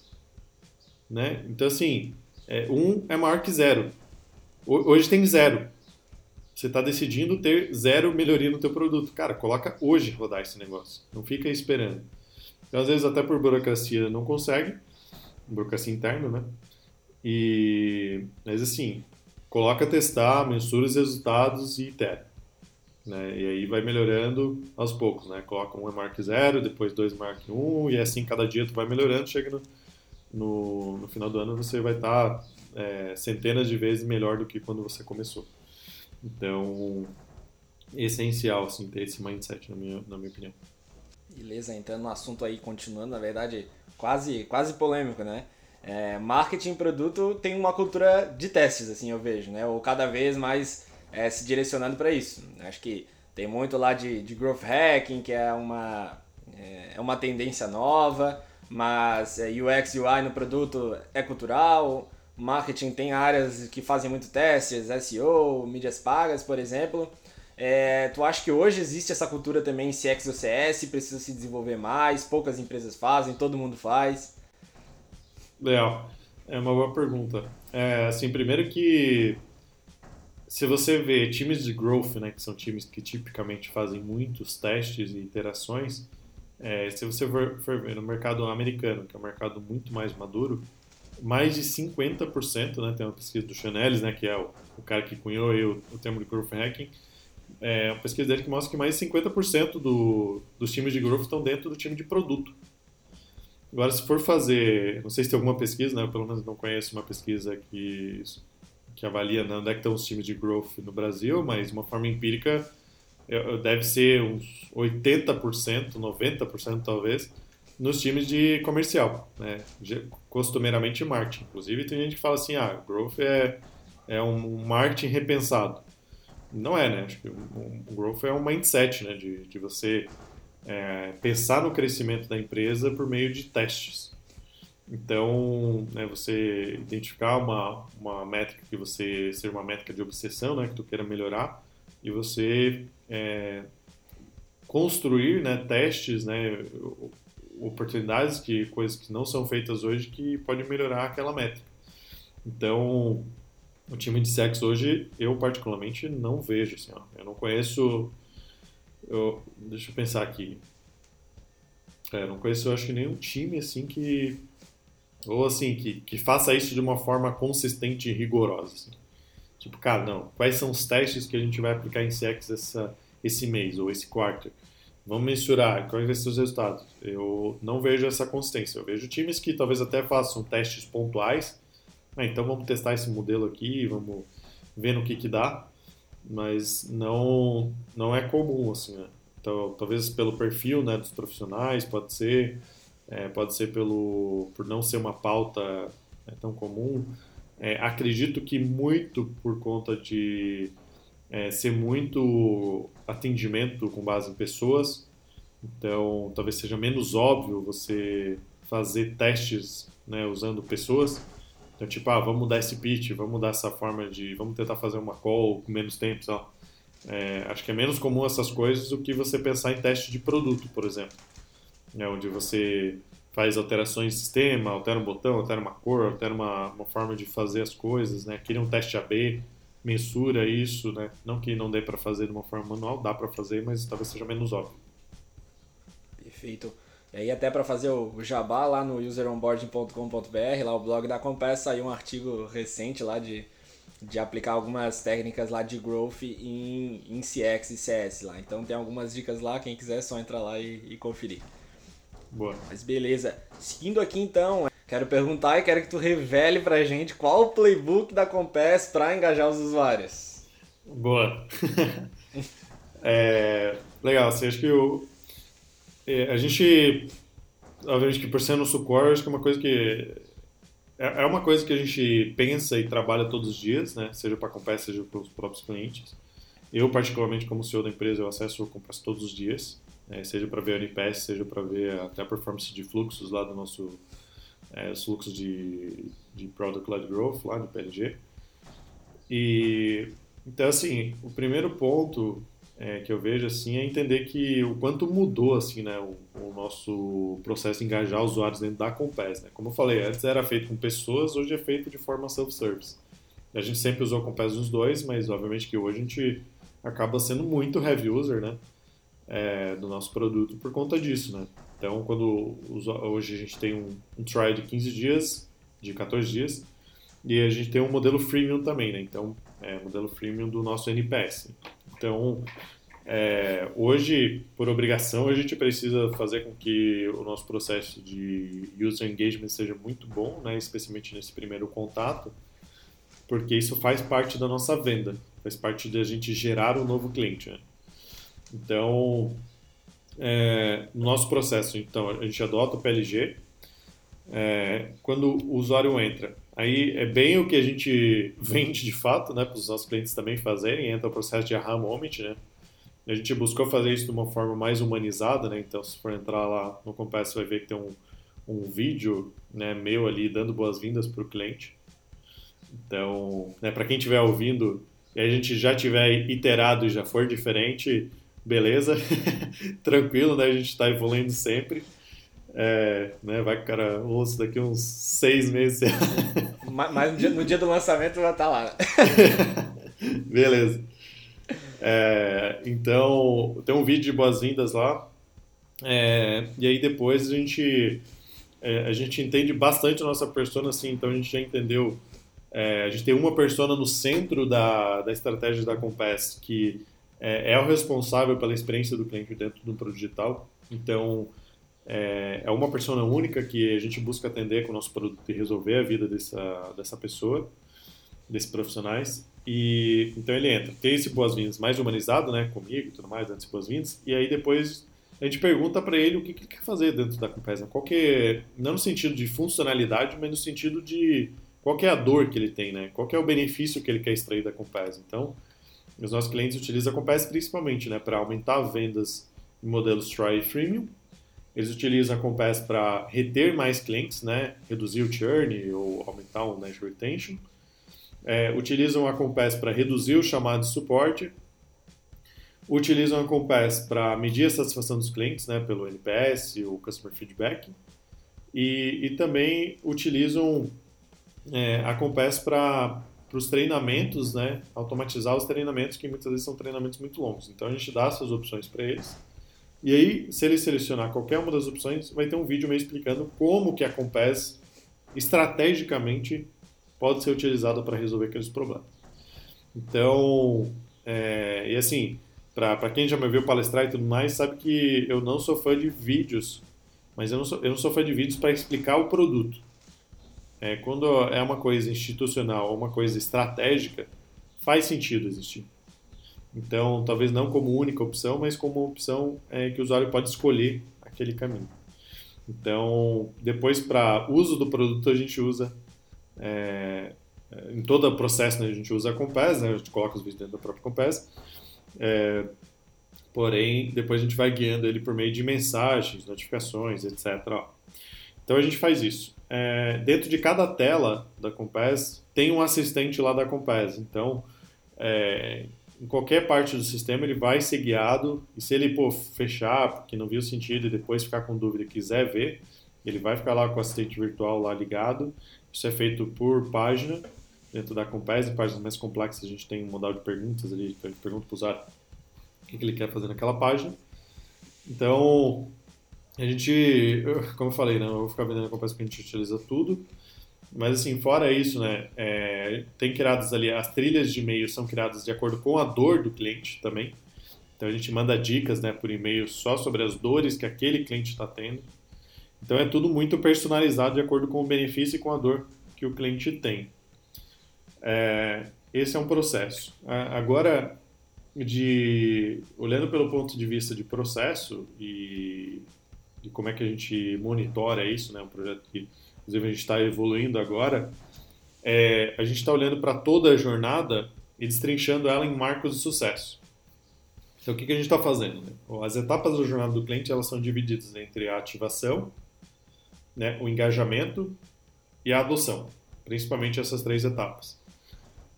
Né? Então, assim, é, um é maior que zero. Hoje tem zero. Você está decidindo ter zero melhoria no teu produto. Cara, coloca hoje rodar esse negócio. Não fica esperando. Então, às vezes, até por burocracia, não consegue burocracia interna, né? E, mas assim, coloca testar, mensura os resultados e itera. Né? E aí vai melhorando aos poucos, né? Coloca um Mark 0, depois dois Mark 1, e assim cada dia tu vai melhorando, chega no, no, no final do ano você vai estar tá, é, centenas de vezes melhor do que quando você começou. Então, é essencial assim, ter esse mindset, na minha, na minha opinião. Beleza, entrando no assunto aí, continuando, na verdade, quase, quase polêmico, né? É, marketing produto tem uma cultura de testes, assim, eu vejo, né? Ou cada vez mais é, se direcionando para isso. Acho que tem muito lá de, de growth hacking, que é uma, é, é uma tendência nova, mas é, UX UI no produto é cultural. Marketing tem áreas que fazem muito testes, SEO, mídias pagas, por exemplo. É, tu acha que hoje existe essa cultura também em CX ou CS? Precisa se desenvolver mais? Poucas empresas fazem, todo mundo faz? Legal. É uma boa pergunta. É, assim, primeiro que se você vê times de growth, né, que são times que tipicamente fazem muitos testes e interações, é, se você for, for, ver no mercado americano, que é um mercado muito mais maduro, mais de 50%, né, tem uma pesquisa do Chanelis, né, que é o, o cara que cunhou o, o termo de growth hacking, é uma pesquisa dele que mostra que mais de 50% do, dos times de growth estão dentro do time de produto. Agora, se for fazer, não sei se tem alguma pesquisa, né? Eu pelo menos não conheço uma pesquisa que, que avalia né, onde é que estão os times de growth no Brasil, mas uma forma empírica deve ser uns 80%, 90% talvez, nos times de comercial, né? costumeiramente marketing. Inclusive, tem gente que fala assim, ah, growth é, é um marketing repensado. Não é, né? Acho que o, growth é um mindset, né? De, de você é, pensar no crescimento da empresa por meio de testes. Então, né, você identificar uma, uma métrica que você ser uma métrica de obsessão, né, que tu queira melhorar, e você é, construir né, testes, né, oportunidades, que coisas que não são feitas hoje que podem melhorar aquela métrica. Então, o time de sexo hoje, eu particularmente não vejo, assim, ó, eu não conheço, eu, deixa eu pensar aqui, é, não conheço, eu acho que nenhum time, assim, que, ou assim, que, que faça isso de uma forma consistente e rigorosa, assim. Tipo, cara, não, quais são os testes que a gente vai aplicar em sex essa, esse mês ou esse quarto? Vamos mensurar, quais vão ser os resultados? Eu não vejo essa consistência. Eu vejo times que talvez até façam testes pontuais. Ah, então vamos testar esse modelo aqui, vamos ver no que que dá. Mas não, não é comum, assim, né? Então, talvez pelo perfil né, dos profissionais, pode ser, é, pode ser pelo, por não ser uma pauta é, tão comum. É, acredito que muito por conta de é, ser muito atendimento com base em pessoas, então talvez seja menos óbvio você fazer testes né, usando pessoas. Então, tipo, ah, vamos mudar esse pitch, vamos mudar essa forma de. Vamos tentar fazer uma call com menos tempo, só. É, acho que é menos comum essas coisas do que você pensar em teste de produto, por exemplo. É, onde você faz alterações de sistema, altera um botão, altera uma cor, altera uma, uma forma de fazer as coisas, né? Cria um teste AB mensura isso, né? Não que não dê para fazer de uma forma manual, dá para fazer, mas talvez seja menos óbvio. Perfeito. E aí até para fazer o jabá lá no useronboarding.com.br, lá o blog da Compass, saiu um artigo recente lá de, de aplicar algumas técnicas lá de growth em, em CX e CS lá. Então tem algumas dicas lá, quem quiser é só entrar lá e, e conferir. Boa. Mas beleza. Seguindo aqui então, Quero perguntar e quero que tu revele pra gente qual o playbook da Compass para engajar os usuários. Boa. é, legal, você acha que o, é, a gente, obviamente que por ser no core, acho que é uma coisa que é, é uma coisa que a gente pensa e trabalha todos os dias, né? Seja para a Compass, seja para os próprios clientes. Eu, particularmente, como CEO da empresa, eu acesso o Compass todos os dias, né? seja para ver a NPS, seja para ver até a performance de fluxos lá do nosso é, os fluxos de, de Product Led Growth lá no PLG. E então assim, o primeiro ponto é, que eu vejo assim é entender que o quanto mudou assim, né, o, o, nosso processo de engajar usuários dentro da Compass, né? Como eu falei, antes era feito com pessoas, hoje é feito de forma self-service. A gente sempre usou a Compass nos dois, mas obviamente que hoje a gente acaba sendo muito heavy user, né, é, do nosso produto por conta disso, né? Então, quando hoje a gente tem um, um de 15 dias, de 14 dias, e a gente tem um modelo freemium também, né? Então, é modelo freemium do nosso NPS. Então, é, hoje, por obrigação, a gente precisa fazer com que o nosso processo de user engagement seja muito bom, né? especialmente nesse primeiro contato, porque isso faz parte da nossa venda, faz parte da gente gerar um novo cliente. Né? Então, é, no nosso processo, então, a gente adota o PLG. É, quando o usuário entra, aí é bem o que a gente vende de fato, né, para os nossos clientes também fazerem, entra o processo de aha moment, né. A gente buscou fazer isso de uma forma mais humanizada, né, então se for entrar lá no Compass, você vai ver que tem um, um vídeo né, meu ali dando boas-vindas para o cliente. Então, né, para quem estiver ouvindo e a gente já tiver iterado e já for diferente, beleza, tranquilo, né? A gente está evoluindo sempre. É, né, vai que o cara ouça daqui uns seis meses. Mas no dia, no dia do lançamento já tá lá. Beleza. É, então, tem um vídeo de boas-vindas lá. É, e aí depois a gente, é, a gente entende bastante a nossa persona, assim, então a gente já entendeu. É, a gente tem uma persona no centro da, da estratégia da Compass que é, é o responsável pela experiência do cliente dentro do produto digital. Então, é, é uma pessoa única que a gente busca atender com o nosso produto e resolver a vida dessa, dessa pessoa, desses profissionais. E então ele entra, tem esse boas-vindas mais humanizado, né, comigo e tudo mais, antes boas-vindas, e aí depois a gente pergunta para ele o que, que, ele quer fazer dentro da Compass, qual é, não no sentido de funcionalidade, mas no sentido de qual é a dor que ele tem, né, qual é o benefício que ele quer extrair da Compass. Então, os nossos clientes utilizam a Compass principalmente, né, para aumentar vendas em modelos Try Freemium, eles utilizam a Compass para reter mais clientes, né, reduzir o churn ou aumentar o net retention, é, utilizam a Compass para reduzir o chamado de suporte, utilizam a Compass para medir a satisfação dos clientes, né, pelo NPS, o Customer Feedback, e, e também utilizam é, a Compass para os treinamentos, né, automatizar os treinamentos, que muitas vezes são treinamentos muito longos. Então a gente dá essas opções para eles. E aí, se ele selecionar qualquer uma das opções, vai ter um vídeo meio explicando como que a Compass estrategicamente pode ser utilizada para resolver aqueles problemas. Então, é, e assim, para quem já me viu palestrar e tudo mais, sabe que eu não sou fã de vídeos, mas eu não sou, eu não sou fã de vídeos para explicar o produto. É, quando é uma coisa institucional uma coisa estratégica, faz sentido existir. Então, talvez não como única opção, mas como opção é, que o usuário pode escolher aquele caminho. Então, depois, para uso do produto, a gente usa é, em todo o processo né, a gente usa a Compass, né, a gente coloca os vídeos dentro da própria Compass, é, porém depois a gente vai guiando ele por meio de mensagens, notificações, etc. Então a gente faz isso. É, dentro de cada tela da Compass tem um assistente lá da Compass, então é, em qualquer parte do sistema ele vai ser guiado e se ele pô, fechar porque não viu sentido e depois ficar com dúvida e quiser ver, ele vai ficar lá com o assistente virtual lá ligado isso é feito por página, dentro da Compass, páginas mais complexas a gente tem um modal de perguntas ali, a gente pergunta para o usuário o que ele quer fazer naquela página. Então, a gente, como eu falei, né, eu vou ficar vendendo a Compass porque a gente utiliza tudo, mas assim, fora isso, né, é, tem criadas ali, as trilhas de e-mail são criadas de acordo com a dor do cliente também. Então a gente manda dicas né, por e-mail só sobre as dores que aquele cliente está tendo. Então é tudo muito personalizado de acordo com o benefício e com a dor que o cliente tem. É, esse é um processo. Agora, de olhando pelo ponto de vista de processo e de como é que a gente monitora isso, né, um projeto que inclusive a gente está evoluindo agora, é, a gente está olhando para toda a jornada e destrinchando ela em marcos de sucesso. Então, o que, que a gente está fazendo? Né? As etapas da jornada do cliente elas são divididas entre a ativação, né, o engajamento e a adoção, principalmente essas três etapas.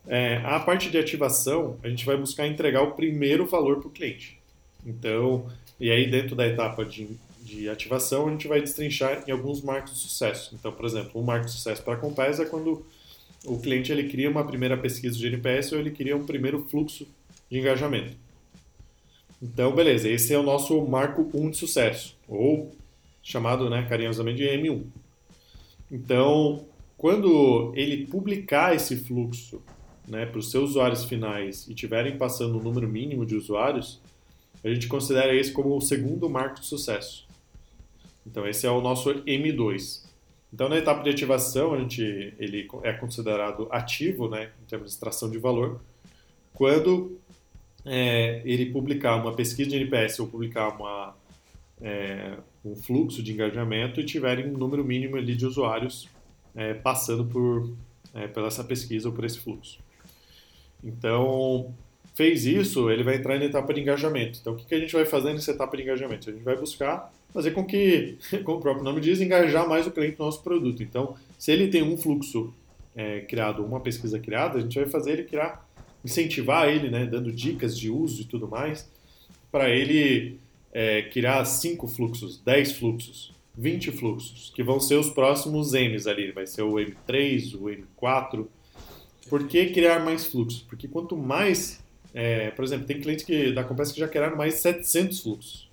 É, a parte de ativação, a gente vai buscar entregar o primeiro valor para o cliente. Então, e aí dentro da etapa de, de ativação, a gente vai destrinchar em alguns marcos de sucesso. Então, por exemplo, um marco de sucesso para a Compass é quando o cliente ele cria uma primeira pesquisa de NPS ou ele cria um primeiro fluxo de engajamento. Então, beleza, esse é o nosso marco 1 de sucesso, ou chamado né, carinhosamente de M1. Então, quando ele publicar esse fluxo né, para os seus usuários finais e tiverem passando o número mínimo de usuários, a gente considera esse como o segundo marco de sucesso. Então, esse é o nosso M2. Então, na etapa de ativação, a gente, ele é considerado ativo, né, em termos de extração de valor, quando é, ele publicar uma pesquisa de NPS ou publicar uma, é, um fluxo de engajamento e tiverem um número mínimo ali de usuários é, passando por, é, pela essa pesquisa ou por esse fluxo. Então, fez isso, ele vai entrar na etapa de engajamento. Então, o que, a gente vai fazer nessa etapa de engajamento? A gente vai buscar fazer com que, como o próprio nome diz, engajar mais o cliente no nosso produto. Então, se ele tem um fluxo é, criado, uma pesquisa criada, a gente vai fazer ele criar, incentivar ele, né, dando dicas de uso e tudo mais, para ele é, criar 5 fluxos, 10 fluxos, 20 fluxos, que vão ser os próximos M's ali. Vai ser o M3, o M4. Por que criar mais fluxos? Porque quanto mais, é, por exemplo, tem clientes que, da Compass que já criaram mais 700 fluxos.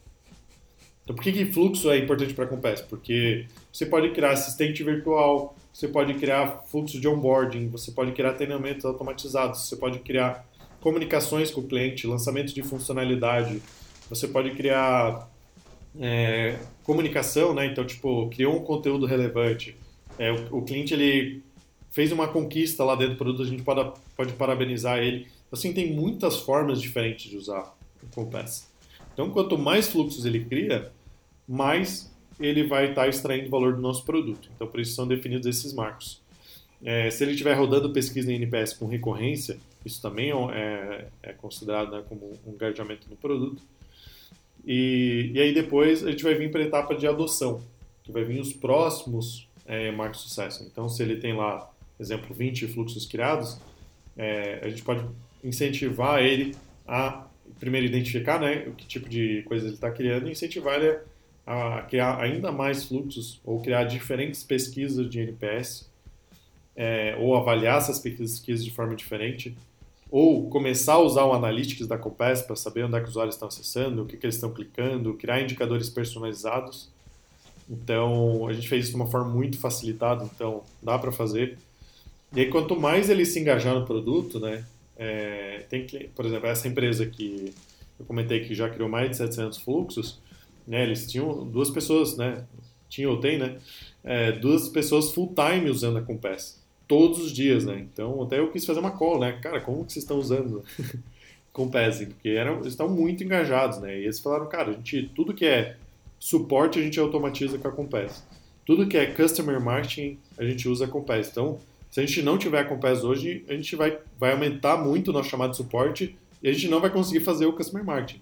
Então, por que, que fluxo é importante para a Compass? Porque você pode criar assistente virtual, você pode criar fluxo de onboarding, você pode criar treinamentos automatizados, você pode criar comunicações com o cliente, lançamento de funcionalidade. Você pode criar é, comunicação, né? Então, tipo, criou um conteúdo relevante. É, o, o, cliente ele fez uma conquista lá dentro do produto, a gente pode, pode parabenizar ele. Assim, tem muitas formas diferentes de usar o Compass. Então, quanto mais fluxos ele cria, mais ele vai estar tá extraindo valor do nosso produto. Então, por isso são definidos esses marcos. É, se ele estiver rodando pesquisa em NPS com recorrência, isso também é, é considerado né, como um engajamento no produto. E, e aí depois a gente vai vir para a etapa de adoção, que vai vir os próximos é, marcos de sucesso. Então, se ele tem lá, exemplo, 20 fluxos criados, é, a gente pode incentivar ele a primeiro identificar né, o que tipo de coisa ele está criando e incentivar ele a criar ainda mais fluxos ou criar diferentes pesquisas de NPS é, ou avaliar essas pesquisas de forma diferente ou começar a usar o Analytics da Compass para saber onde é que os usuários estão acessando, o que, que eles estão clicando, criar indicadores personalizados. Então, a gente fez isso de uma forma muito facilitada, então dá para fazer. E aí, quanto mais ele se engajar no produto, né, é, tem que, por exemplo, essa empresa que eu comentei que já criou mais de 700 fluxos, né, eles tinham duas pessoas, né, tinha ou tem, né, é, duas pessoas full time usando a Compass todos os dias, né? Então, até eu quis fazer uma call, né? Cara, como que vocês estão usando Compass? Porque eram, eles estão muito engajados, né? E eles falaram, cara, a gente, tudo que é suporte a gente automatiza com a Compass. Tudo que é customer marketing a gente usa a Compass. Então, se a gente não tiver a Compass hoje, a gente vai, vai aumentar muito o nosso chamado de suporte e a gente não vai conseguir fazer o customer marketing.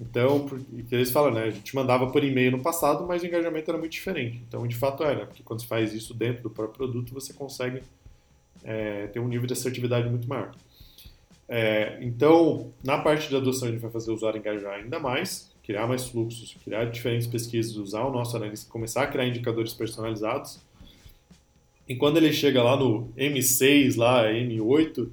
Então, porque eles falam, né? A gente mandava por e-mail no passado, mas o engajamento era muito diferente. Então, de fato, era, porque quando você faz isso dentro do próprio produto, você consegue é, ter um nível de assertividade muito maior. É, então, na parte de adoção, a gente vai fazer o usuário engajar ainda mais, criar mais fluxos, criar diferentes pesquisas, usar o nosso analista, começar a criar indicadores personalizados. E quando ele chega lá no M6, lá M8,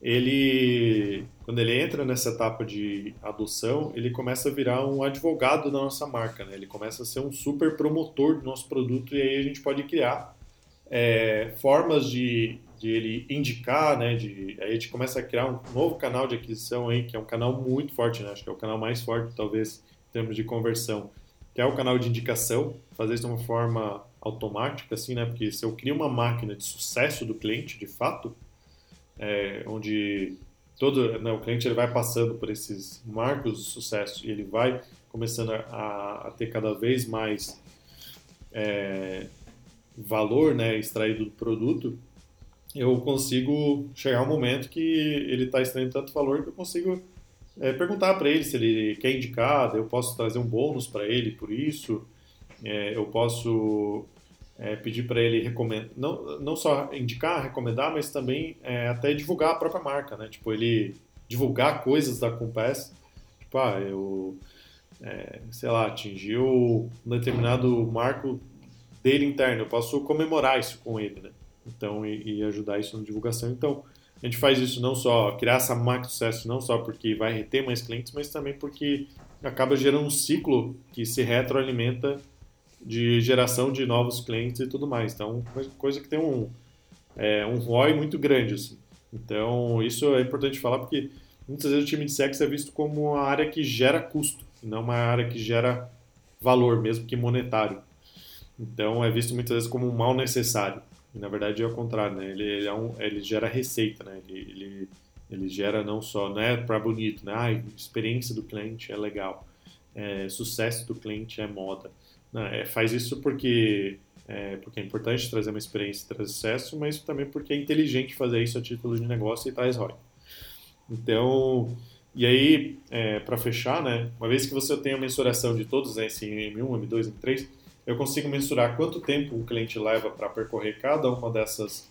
ele quando ele entra nessa etapa de adoção, ele começa a virar um advogado da nossa marca, né? Ele começa a ser um super promotor do nosso produto e aí a gente pode criar é, formas de, de ele indicar, né? De, aí a gente começa a criar um novo canal de aquisição aí, que é um canal muito forte, né? Acho que é o canal mais forte, talvez, em termos de conversão, que é o canal de indicação, fazer isso de uma forma automática, assim, né? Porque se eu crio uma máquina de sucesso do cliente, de fato, é, onde todo né, o cliente ele vai passando por esses marcos de sucesso e ele vai começando a, a ter cada vez mais é, valor né, extraído do produto, eu consigo chegar um momento que ele está extraindo tanto valor que eu consigo é, perguntar para ele se ele quer indicar, eu posso trazer um bônus para ele por isso, é, eu posso é, pedir para ele recomendar, não, não só indicar, recomendar, mas também é, até divulgar a própria marca, né? Tipo, ele divulgar coisas da Compass, tipo, ah, eu, é, sei lá, atingiu um determinado marco dele interno, eu posso comemorar isso com ele, né? Então, e, e ajudar isso na divulgação. Então, a gente faz isso não só, criar essa marca de sucesso não só porque vai reter mais clientes, mas também porque acaba gerando um ciclo que se retroalimenta de geração de novos clientes e tudo mais. Então, coisa que tem um, é, um ROI muito grande. Assim. Então, isso é importante falar porque muitas vezes o time de sexo é visto como uma área que gera custo, não uma área que gera valor, mesmo que monetário. Então, é visto muitas vezes como um mal necessário. E, na verdade, é o contrário, né? Ele, ele, é um, ele gera receita, né? Ele, ele, ele gera não só, não é para bonito, né? Ah, experiência do cliente é legal. É, sucesso do cliente é moda. Né? É, faz isso porque é, porque é importante trazer uma experiência e trazer sucesso, mas também porque é inteligente fazer isso a título de negócio e traz ROI. Então, e aí, é, para fechar, né, uma vez que você tem a mensuração de todos esses M1, M2, M3, eu consigo mensurar quanto tempo o cliente leva para percorrer cada uma dessas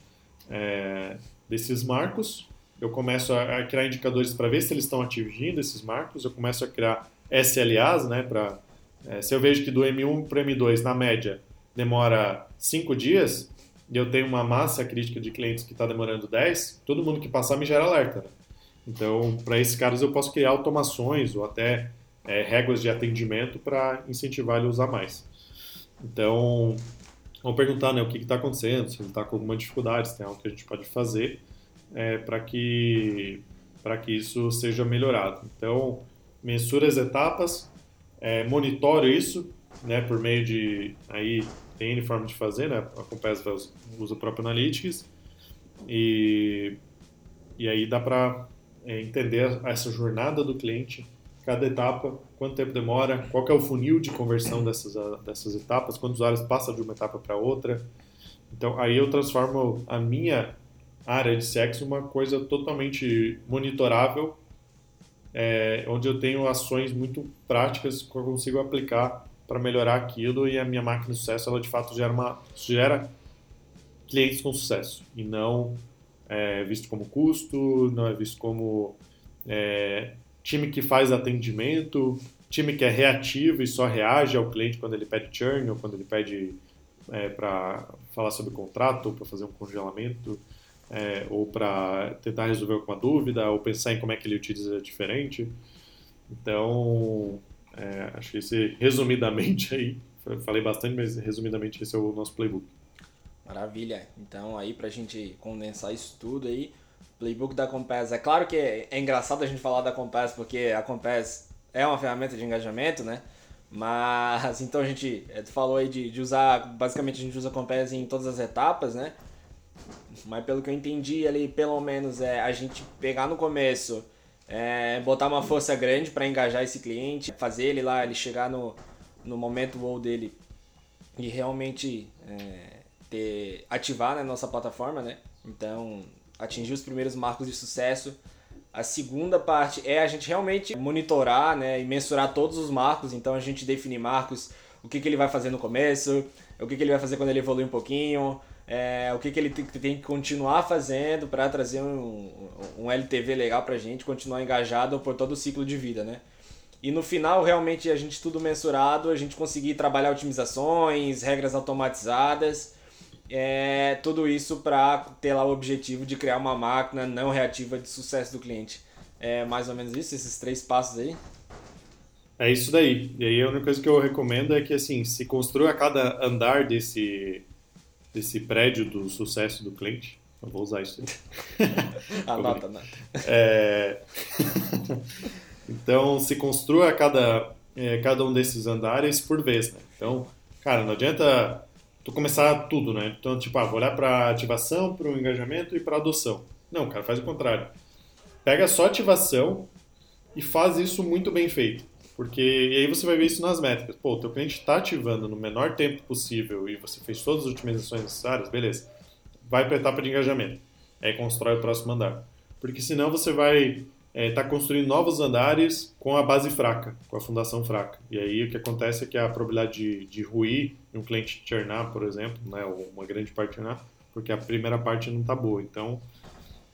é, desses marcos. Eu começo a, a criar indicadores para ver se eles estão atingindo esses marcos. Eu começo a criar SLAs, né, para é, se eu vejo que do M1 para o M2, na média, demora 5 dias, e eu tenho uma massa crítica de clientes que está demorando 10, todo mundo que passar me gera alerta. Né? Então, para esses caras, eu posso criar automações ou até é, regras de atendimento para incentivar ele a usar mais. Então, vamos perguntar né, o que está acontecendo, se ele está com alguma dificuldade, se tem algo que a gente pode fazer é, para que para que isso seja melhorado. Então, mensura as etapas, é, monitoro isso, né, por meio de aí tem N forma de fazer, né? A Compass usa o próprio Analytics e e aí dá para é, entender essa jornada do cliente, cada etapa, quanto tempo demora, qual é o funil de conversão dessas dessas etapas, quantos usuários passam de uma etapa para outra. Então aí eu transformo a minha área de sexo uma coisa totalmente monitorável, é, onde eu tenho ações muito práticas que eu consigo aplicar para melhorar aquilo e a minha máquina de sucesso ela de fato gera uma gera clientes com sucesso. E não é visto como custo, não é visto como é, time que faz atendimento, time que é reativo e só reage ao cliente quando ele pede churn ou quando ele pede é, para falar sobre contrato ou para fazer um congelamento é, ou para tentar resolver alguma dúvida ou pensar em como é que ele utiliza diferente. Então, é, acho que esse, resumidamente aí, falei bastante, mas resumidamente esse é o nosso playbook. Maravilha. Então aí pra gente condensar isso tudo aí, playbook da Compass. É claro que é, engraçado a gente falar da Compass porque a Compass é uma ferramenta de engajamento, né? Mas então a gente, é, falou aí de, de usar, basicamente a gente usa a Compass em todas as etapas, né? Mas pelo que eu entendi ali, pelo menos é a gente pegar no começo, é, botar uma força grande para engajar esse cliente, fazer ele lá, ele chegar no, no momento wow dele e realmente é, ter, ativar né, nossa plataforma, né? Então, atingir os primeiros marcos de sucesso. A segunda parte é a gente realmente monitorar né, e mensurar todos os marcos. Então, a gente definir marcos, o que, que ele vai fazer no começo, o que, que ele vai fazer quando ele evolui um pouquinho, é, o que, que ele tem, tem que continuar fazendo para trazer um, um LTV legal para a gente, continuar engajado por todo o ciclo de vida, né? E no final, realmente, a gente tudo mensurado, a gente conseguir trabalhar otimizações, regras automatizadas, é, tudo isso para ter lá o objetivo de criar uma máquina não reativa de sucesso do cliente. É mais ou menos isso, esses três passos aí? É isso daí. E aí a única coisa que eu recomendo é que assim, se construa a cada andar desse desse prédio do sucesso do cliente. Eu vou usar isso. anota, anota. É... então, se construa cada, é, cada um desses andares por vez, né? Então, cara, não adianta tu começar tudo, né? Então, tipo, ah, vou olhar para ativação, para o engajamento e para adoção. Não, cara, faz o contrário. Pega só ativação e faz isso muito bem feito. Porque e aí você vai ver isso nas métricas. Pô, o teu cliente está ativando no menor tempo possível e você fez todas as otimizações necessárias, beleza. Vai para a etapa de engajamento. Aí constrói o próximo andar. Porque senão você vai estar é, tá construindo novos andares com a base fraca, com a fundação fraca. E aí o que acontece é que a probabilidade de, de ruir e um cliente churnar, por exemplo, né, ou uma grande parte churnar, porque a primeira parte não está boa. Então,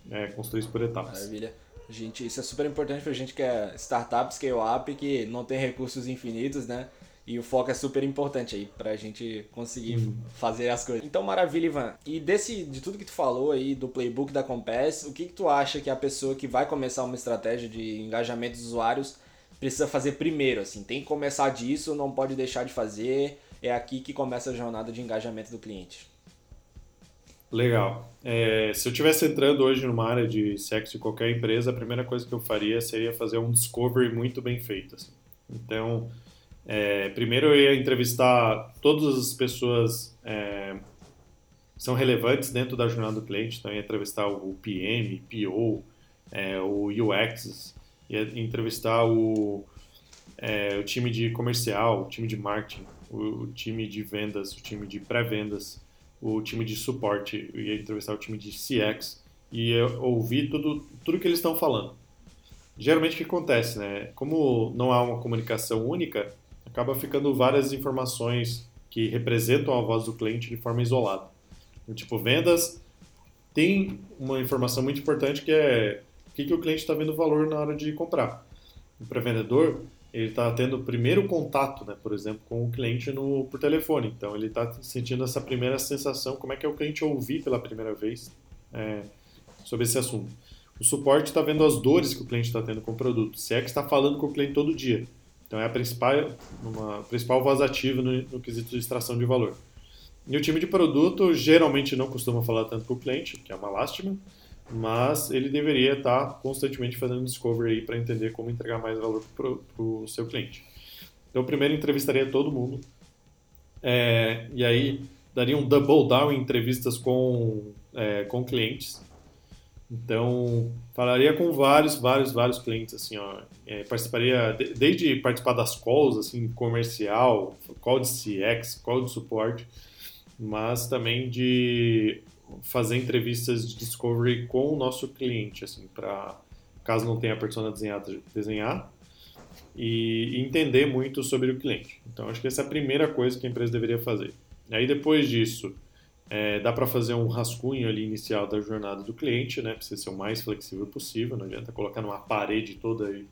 é, construir isso por etapas. Maravilha. Gente, isso é super importante pra gente que é startup, scale-up, que não tem recursos infinitos, né? E o foco é super importante aí pra gente conseguir uhum. fazer as coisas. Então, maravilha, Ivan. E desse, de tudo que tu falou aí, do playbook da Compass, o que, que tu acha que a pessoa que vai começar uma estratégia de engajamento dos usuários precisa fazer primeiro? Assim, tem que começar disso, não pode deixar de fazer. É aqui que começa a jornada de engajamento do cliente. Legal. É, se eu estivesse entrando hoje numa área de sexo em qualquer empresa, a primeira coisa que eu faria seria fazer um discovery muito bem feito. Assim. Então, é, primeiro eu ia entrevistar todas as pessoas é, que são relevantes dentro da jornada do cliente. Então, eu ia entrevistar o PM, PO, é, o UX, ia entrevistar o, é, o time de comercial, o time de marketing, o, o time de vendas, o time de pré-vendas o time de suporte, eu ia entrevistar o time de CX e ouvir tudo, tudo que eles estão falando. Geralmente o que acontece, né? Como não há uma comunicação única, acaba ficando várias informações que representam a voz do cliente de forma isolada. Tipo, vendas tem uma informação muito importante que é o que, que o cliente está vendo valor na hora de comprar. Para vendedor, ele está tendo o primeiro contato, né, por exemplo, com o cliente no, por telefone. Então, ele está sentindo essa primeira sensação, como é que é o cliente ouvir pela primeira vez é, sobre esse assunto. O suporte está vendo as dores que o cliente está tendo com o produto. Se é que está falando com o cliente todo dia. Então, é a principal, uma, principal voz ativa no, no quesito de extração de valor. E o time de produto geralmente não costuma falar tanto com o cliente, que é uma lástima, mas ele deveria estar constantemente fazendo discovery para entender como entregar mais valor para o seu cliente. Então, primeiro entrevistaria todo mundo, é, e aí daria um double down em entrevistas com, é, com clientes. Então, falaria com vários, vários, vários clientes, assim, ó, é, participaria, de, desde participar das calls, assim, comercial, call de CX, call de suporte, mas também de fazer entrevistas de discovery com o nosso cliente, assim, para caso não tenha a persona desenhada, desenhar e entender muito sobre o cliente. Então, acho que essa é a primeira coisa que a empresa deveria fazer. Aí, depois disso, é, dá para fazer um rascunho ali inicial da jornada do cliente, né? Precisa ser o mais flexível possível, não adianta colocar numa parede toda aí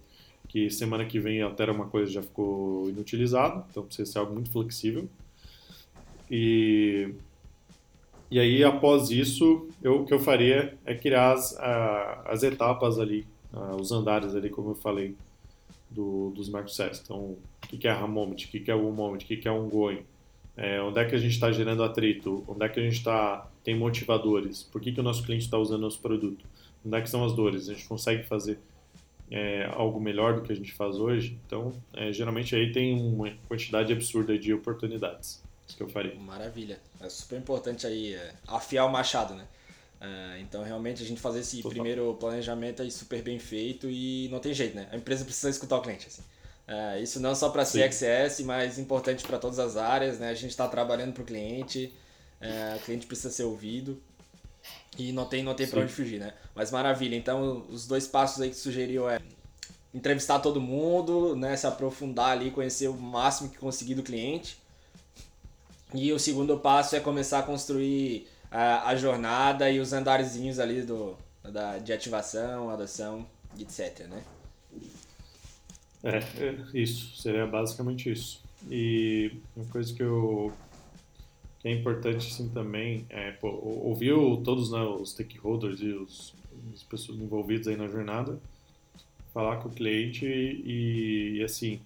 que semana que vem altera uma coisa já ficou inutilizado, então precisa ser algo muito flexível. E e aí, após isso, eu, o que eu faria é criar as, a, as etapas ali, a, os andares ali, como eu falei, do, dos microsets. Então, o que, é a moment, o que, é o moment, o que, é um going, é, onde é que a gente está gerando atrito, onde é que a gente está tem motivadores, por que, que o nosso cliente está usando nosso produto, onde é que são as dores, a gente consegue fazer é, algo melhor do que a gente faz hoje. Então, é, geralmente aí tem uma quantidade absurda de oportunidades. Isso que eu faria. Maravilha. É super importante aí é, afiar o machado, né? É, então, realmente, a gente fazer esse Total. primeiro planejamento aí super bem feito e não tem jeito, né? A empresa precisa escutar o cliente, assim. É, isso não só para CXS, mas importante para todas as áreas, né? A gente está trabalhando para o cliente, é, o cliente precisa ser ouvido e não tem, não tem para onde fugir, né? Mas maravilha, então os dois passos aí que sugeriu é entrevistar todo mundo, né? Se aprofundar ali, conhecer o máximo que conseguir do cliente e o segundo passo é começar a construir a, a jornada e os andarzinhos ali do, da, de ativação, adoção, etc, né? É, é, isso, seria basicamente isso. E uma coisa que eu que é importante assim também é pô, ouvir todos né, os stakeholders e os, as pessoas envolvidas aí na jornada, falar com o cliente e, e assim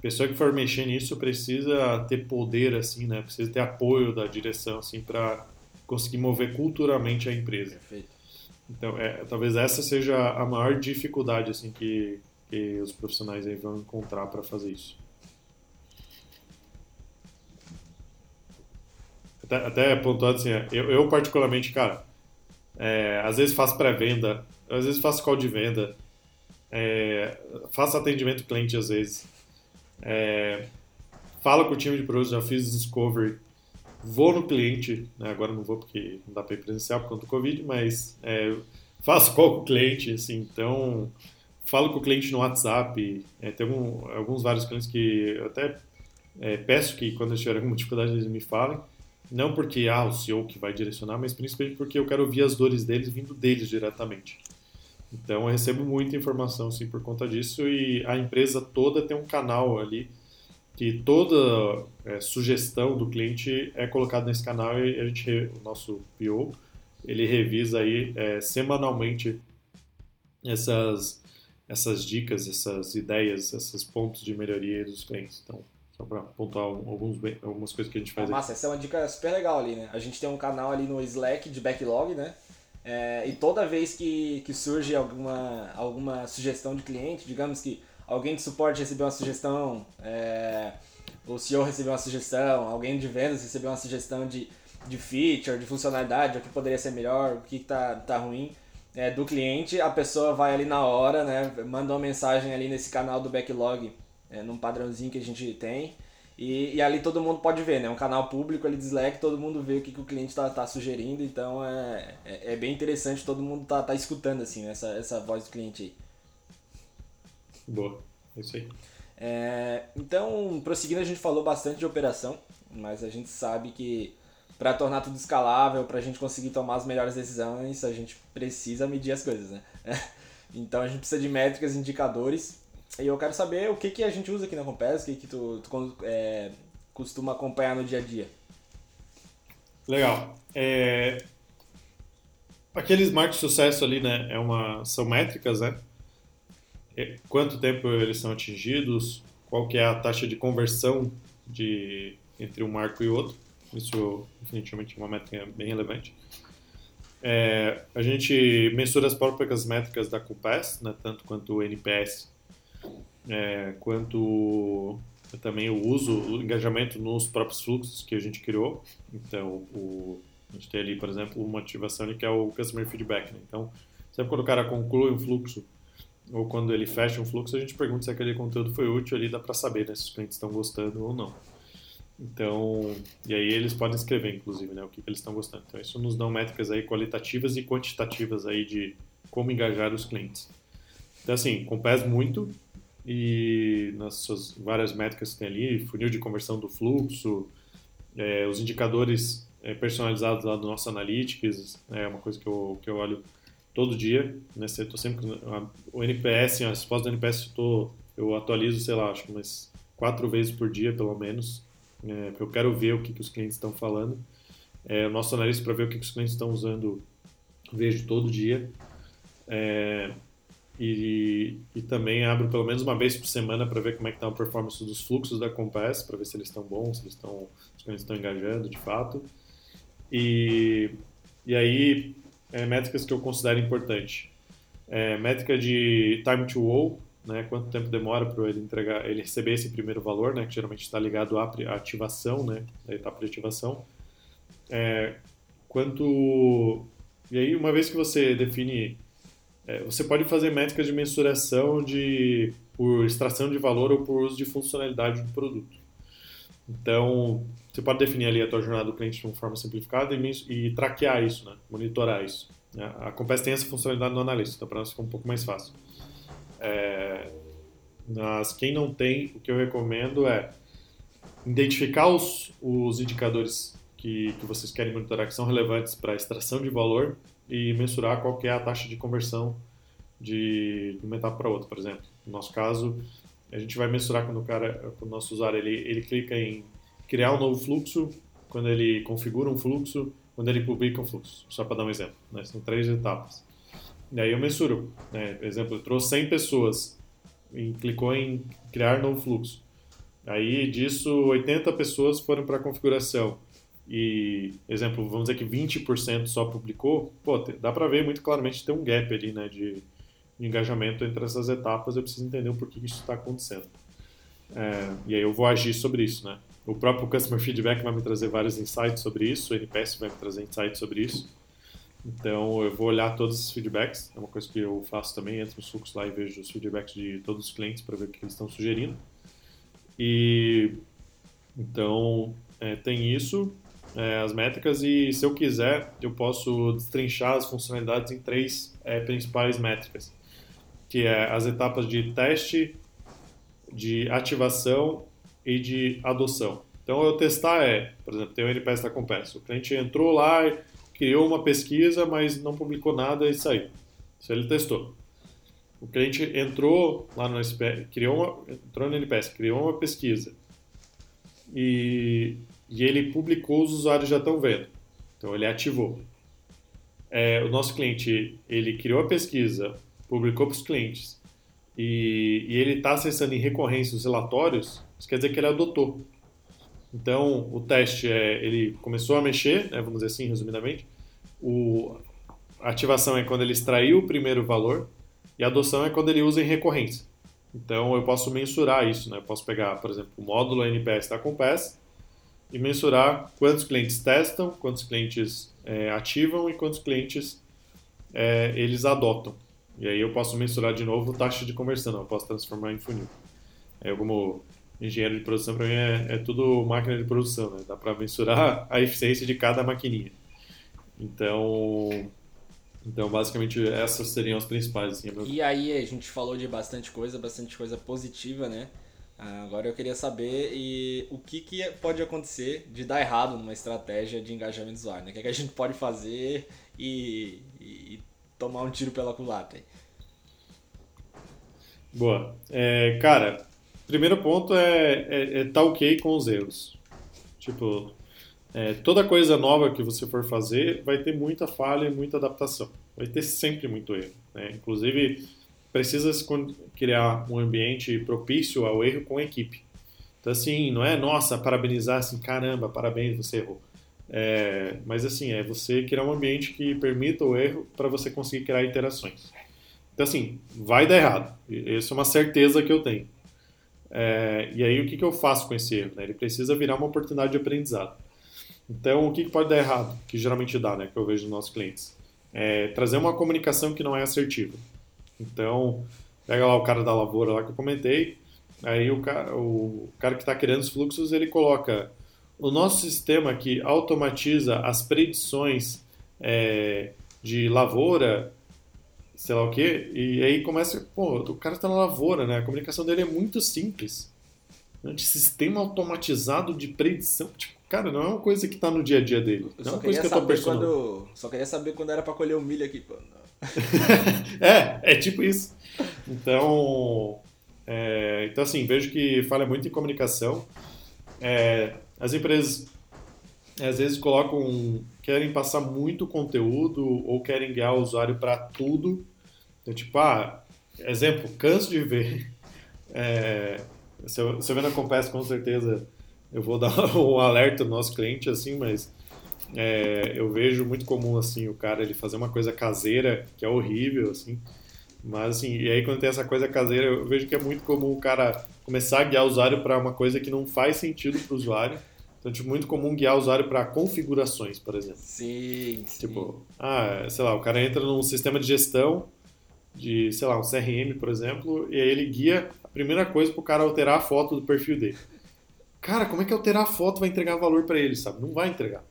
pessoa que for mexer nisso precisa ter poder assim, né? Precisa ter apoio da direção assim para conseguir mover culturalmente a empresa. Perfeito. Então, é, talvez essa seja a maior dificuldade assim que, que os profissionais aí vão encontrar para fazer isso. Até, até pontuado assim, eu, eu particularmente, cara, é, às vezes faço pré-venda, às vezes faço call de venda, é, faço atendimento cliente às vezes. É, com o time de produtos, já fiz discovery, vou no cliente, né, agora não vou porque não dá para ir presencial por conta do Covid, mas é, faço call com o cliente, assim, então falo com o cliente no WhatsApp, é, tem algum, alguns vários clientes que eu até é, peço que quando eles tiverem alguma dificuldade eles me falem, não porque ah, o CEO que vai direcionar, mas principalmente porque eu quero ouvir as dores deles vindo deles diretamente. Então eu recebo muita informação sim por conta disso e a empresa toda tem um canal ali que toda é, sugestão do cliente é colocada nesse canal e a gente o nosso PO ele revisa aí é, semanalmente essas essas dicas, essas ideias, esses pontos de melhoria dos clientes. Então só para pontuar alguns, algumas coisas que a gente faz. É massa, essa é uma dica super legal ali, né? A gente tem um canal ali no Slack de backlog, né? É, e toda vez que, que surge alguma, alguma sugestão de cliente, digamos que alguém de suporte recebeu uma sugestão, é, o CEO recebeu uma sugestão, alguém de vendas recebeu uma sugestão de, de feature, de funcionalidade, o que poderia ser melhor, o que está tá ruim é, do cliente, a pessoa vai ali na hora, né, manda uma mensagem ali nesse canal do backlog, é, num padrãozinho que a gente tem, e, e, ali todo mundo pode ver, né? Um canal público ali de Slack, todo mundo vê o que, que o cliente está tá sugerindo, então é, é, é, bem interessante, todo mundo tá, tá escutando assim, essa, essa voz do cliente aí. Boa, é isso aí. É, então, prosseguindo, a gente falou bastante de operação, mas a gente sabe que para tornar tudo escalável, para a gente conseguir tomar as melhores decisões, a gente precisa medir as coisas, né? Então a gente precisa de métricas, indicadores e eu quero saber o que, que a gente usa aqui na Compass, o que, que tu, tu é, costuma acompanhar no dia a dia. Legal. É... Aqueles marcos de sucesso ali, né, é uma, são métricas, né? É, quanto tempo eles são atingidos, qual que é a taxa de conversão de, entre um marco e outro. Isso definitivamente é uma métrica bem relevante. É, a gente mensura as próprias métricas da Compass, né, tanto quanto o NPS, é, quanto também o uso, o engajamento nos próprios fluxos que a gente criou. Então, o, a gente tem ali, por exemplo, uma ativação que é o Customer Feedback. Né? Então, sempre quando o cara conclui um fluxo ou quando ele fecha um fluxo, a gente pergunta se aquele conteúdo foi útil ali, dá para saber né, se os clientes estão gostando ou não. Então, e aí eles podem escrever, inclusive, né, o que, que eles estão gostando. Então, isso nos dá métricas aí qualitativas e quantitativas aí de como engajar os clientes. Então, assim, compés muito e nas suas várias métricas que tem ali, funil de conversão do fluxo, é, os indicadores é, personalizados lá do nosso Analytics, é uma coisa que eu, que eu olho todo dia, né? Tô sempre o NPS, a resposta do NPS eu, tô, eu atualizo, sei lá, acho que umas quatro vezes por dia, pelo menos, é, eu quero ver o que, que os clientes estão falando. É, o nosso analista para ver o que, que os clientes estão usando, vejo todo dia. É, e, e, também abro pelo menos uma vez por semana para ver como é que está a performance dos fluxos da Compass, para ver se eles estão bons, se eles estão, estão engajando de fato. E, e aí, é, métricas que eu considero importante. É, métrica de time to wall, né, quanto tempo demora para ele entregar, ele receber esse primeiro valor, né, que geralmente está ligado à ativação, né, da etapa de ativação. É, quanto e aí uma vez que você define, é, você pode fazer métricas de mensuração de por extração de valor ou por uso de funcionalidade do produto. Então, você pode definir ali a tua jornada do cliente de uma forma simplificada e, e traquear isso, né? monitorar isso. Né? A Compass tem essa funcionalidade no analista, então para nós fica um pouco mais fácil. É, mas quem não tem, o que eu recomendo é identificar os, os indicadores que, que vocês querem monitorar que são relevantes para extração de valor e mensurar qual é a taxa de conversão de uma etapa para outra, por exemplo. No nosso caso, a gente vai mensurar quando o cara, quando o nosso usuário ele, ele clica em criar um novo fluxo, quando ele configura um fluxo, quando ele publica um fluxo. Só para dar um exemplo. Né? São três etapas. E aí eu mensuro. Né? Por exemplo, eu trouxe 100 pessoas e clicou em criar novo fluxo. Aí disso, 80 pessoas foram para a configuração. E, exemplo, vamos dizer que 20% só publicou. Pô, dá para ver muito claramente tem um gap ali né, de, de engajamento entre essas etapas. Eu preciso entender o porquê isso está acontecendo. É, e aí eu vou agir sobre isso, né? O próprio Customer Feedback vai me trazer vários insights sobre isso, o NPS vai me trazer insights sobre isso. Então eu vou olhar todos os feedbacks, é uma coisa que eu faço também, entro nos fluxos lá e vejo os feedbacks de todos os clientes para ver o que eles estão sugerindo. E então é, tem isso, é, as métricas, e se eu quiser, eu posso destrinchar as funcionalidades em três é, principais métricas, que é as etapas de teste, de ativação e de adoção. Então, eu testar é, por exemplo, tem o NPS da Compass. O cliente entrou lá, criou uma pesquisa, mas não publicou nada e saiu. Isso ele testou. O cliente entrou lá no SPR, criou uma, entrou no NPS, criou uma pesquisa e, e ele publicou, os usuários já estão vendo. Então, ele ativou. É, o nosso cliente, ele criou a pesquisa, publicou para os clientes e, e ele está acessando em recorrência os relatórios, isso quer dizer que ele adotou. Então, o teste é, ele começou a mexer, né, vamos dizer assim, resumidamente. O, a ativação é quando ele extraiu o primeiro valor e a adoção é quando ele usa em recorrência. Então, eu posso mensurar isso, né? Eu posso pegar, por exemplo, o módulo NPS da Compass e mensurar quantos clientes testam, quantos clientes é, ativam e quantos clientes é, eles adotam. E aí eu posso mensurar de novo taxa de conversão, eu posso transformar em funil. É, como engenheiro de produção, para mim, é, é, tudo máquina de produção, né? Dá para mensurar a eficiência de cada maquininha. Então, então, basicamente, essas seriam as principais. Assim, e aí, a gente falou de bastante coisa, bastante coisa positiva, né? Agora eu queria saber e o que, que pode acontecer de dar errado numa estratégia de engajamento do usuário. Né? O que, é que a gente pode fazer e, e, tomar um tiro pela culatra. Boa. É, cara, primeiro ponto é é, é tá ok com os erros. Tipo, é, toda coisa nova que você for fazer vai ter muita falha e muita adaptação. Vai ter sempre muito erro. Né? Inclusive, precisa criar um ambiente propício ao erro com a equipe. Então, assim, não é, nossa, parabenizar assim, caramba, parabéns, você errou. É, mas assim, é você criar um ambiente que permita o erro para você conseguir criar iterações. Então assim, vai dar errado. Isso é uma certeza que eu tenho. É, e aí o que, que eu faço com esse erro? Né? Ele precisa virar uma oportunidade de aprendizado. Então o que, que pode dar errado? Que geralmente dá, né? Que eu vejo nos nossos clientes. É trazer uma comunicação que não é assertiva. Então, pega lá o cara da lavoura lá que eu comentei, aí o cara, o cara que está criando os fluxos, ele coloca o nosso sistema que automatiza as predições é, de lavoura, sei lá o quê, e aí começa, pô, o cara está na lavoura, né? A comunicação dele é muito simples. De sistema automatizado de predição, tipo, cara, não é uma coisa que está no dia a dia dele. Não é só uma coisa queria que eu tô quando. Só queria saber quando era pra colher o milho aqui, pô. é, é tipo isso. Então, é, então assim, vejo que falha muito em comunicação. É, as empresas às vezes colocam, querem passar muito conteúdo ou querem guiar o usuário para tudo. Então, tipo, ah, exemplo, canso de ver. É, se, eu, se eu Compass, com certeza eu vou dar um alerta no nosso cliente, assim, mas é, eu vejo muito comum, assim, o cara ele fazer uma coisa caseira, que é horrível, assim, mas, assim, e aí quando tem essa coisa caseira, eu vejo que é muito comum o cara começar a guiar o usuário para uma coisa que não faz sentido para o usuário. Então, tipo, muito comum guiar o usuário para configurações, por exemplo. Sim, sim. Tipo, ah, sei lá, o cara entra num sistema de gestão de, sei lá, um CRM, por exemplo, e aí ele guia a primeira coisa pro cara alterar a foto do perfil dele. Cara, como é que alterar a foto vai entregar valor para ele, sabe? Não vai entregar.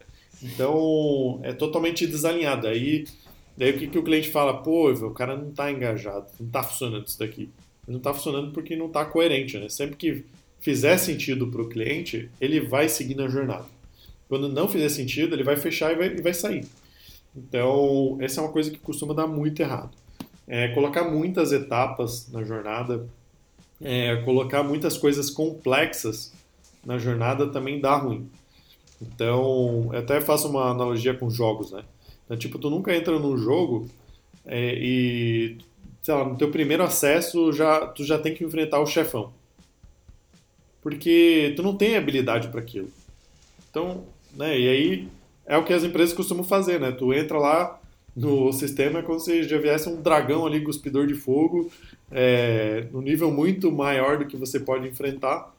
Então, é totalmente desalinhado. Aí, daí o que, que o cliente fala? Pô, o cara não tá engajado, não tá funcionando isso daqui. Não tá funcionando porque não tá coerente, né? Sempre que fizer sentido para o cliente, ele vai seguir na jornada. Quando não fizer sentido, ele vai fechar e vai, e vai sair. Então, essa é uma coisa que costuma dar muito errado. É, colocar muitas etapas na jornada, é, colocar muitas coisas complexas na jornada também dá ruim. Então, até faço uma analogia com jogos, né? Então, tipo, tu nunca entra num jogo é, e, sei lá, no teu primeiro acesso já, tu já tem que enfrentar o chefão porque tu não tem habilidade para aquilo. Então, né, e aí é o que as empresas costumam fazer, né? Tu entra lá no sistema é como se já viesse um dragão ali, cuspidor de fogo, é, no nível muito maior do que você pode enfrentar,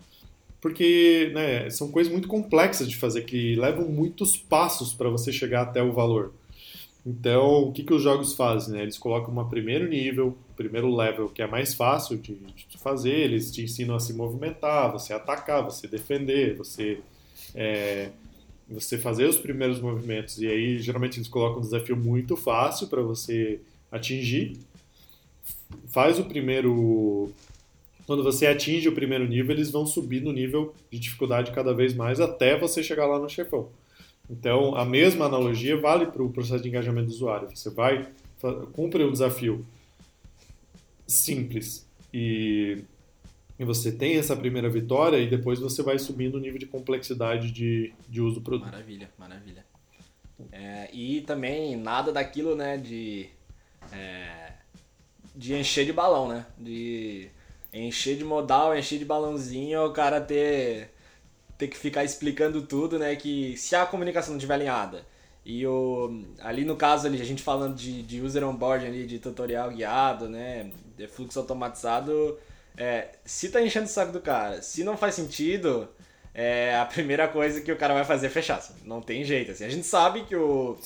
porque né, são coisas muito complexas de fazer, que levam muitos passos para você chegar até o valor. Então, o que, que os jogos fazem? Né? Eles colocam um primeiro nível, primeiro level, que é mais fácil de, de fazer, eles te ensinam a se movimentar, você atacar, você defender, você, é, você fazer os primeiros movimentos. E aí, geralmente, eles colocam um desafio muito fácil para você atingir. Faz o primeiro. Quando você atinge o primeiro nível, eles vão subir no nível de dificuldade cada vez mais até você chegar lá no chefão. Então, a mesma analogia vale para o processo de engajamento do usuário. Você vai, cumpre um desafio simples e, e você tem essa primeira vitória e depois você vai subindo o nível de complexidade de, de uso do produto. Maravilha, maravilha. É, e também nada daquilo, né, de, é, de encher de balão, né? De encher de modal, encher de balãozinho, o cara ter ter que ficar explicando tudo, né? Que se a comunicação não estiver alinhada e o, ali no caso ali, a gente falando de, de user onboarding ali, de tutorial guiado, né? De fluxo automatizado, é, se tá enchendo o saco do cara, se não faz sentido, é a primeira coisa que o cara vai fazer é fechar. Assim, não tem jeito. Assim. A gente sabe que o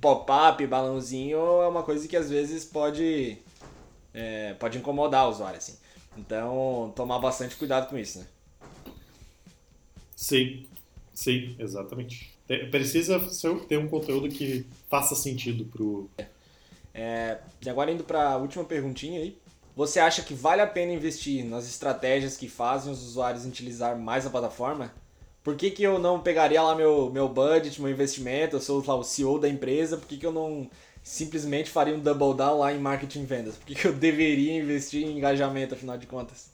pop-up, balãozinho é uma coisa que às vezes pode, é, pode incomodar o usuário. Assim. Então, tomar bastante cuidado com isso, né? Sim, sim, exatamente. Precisa ter um conteúdo que faça sentido pro. É, e agora indo para a última perguntinha aí. Você acha que vale a pena investir nas estratégias que fazem os usuários utilizar mais a plataforma? Por que, que eu não pegaria lá meu, meu budget, meu investimento, eu sou lá, o CEO da empresa, por que, que eu não simplesmente faria um double down lá em marketing e vendas? Por que, que eu deveria investir em engajamento, afinal de contas?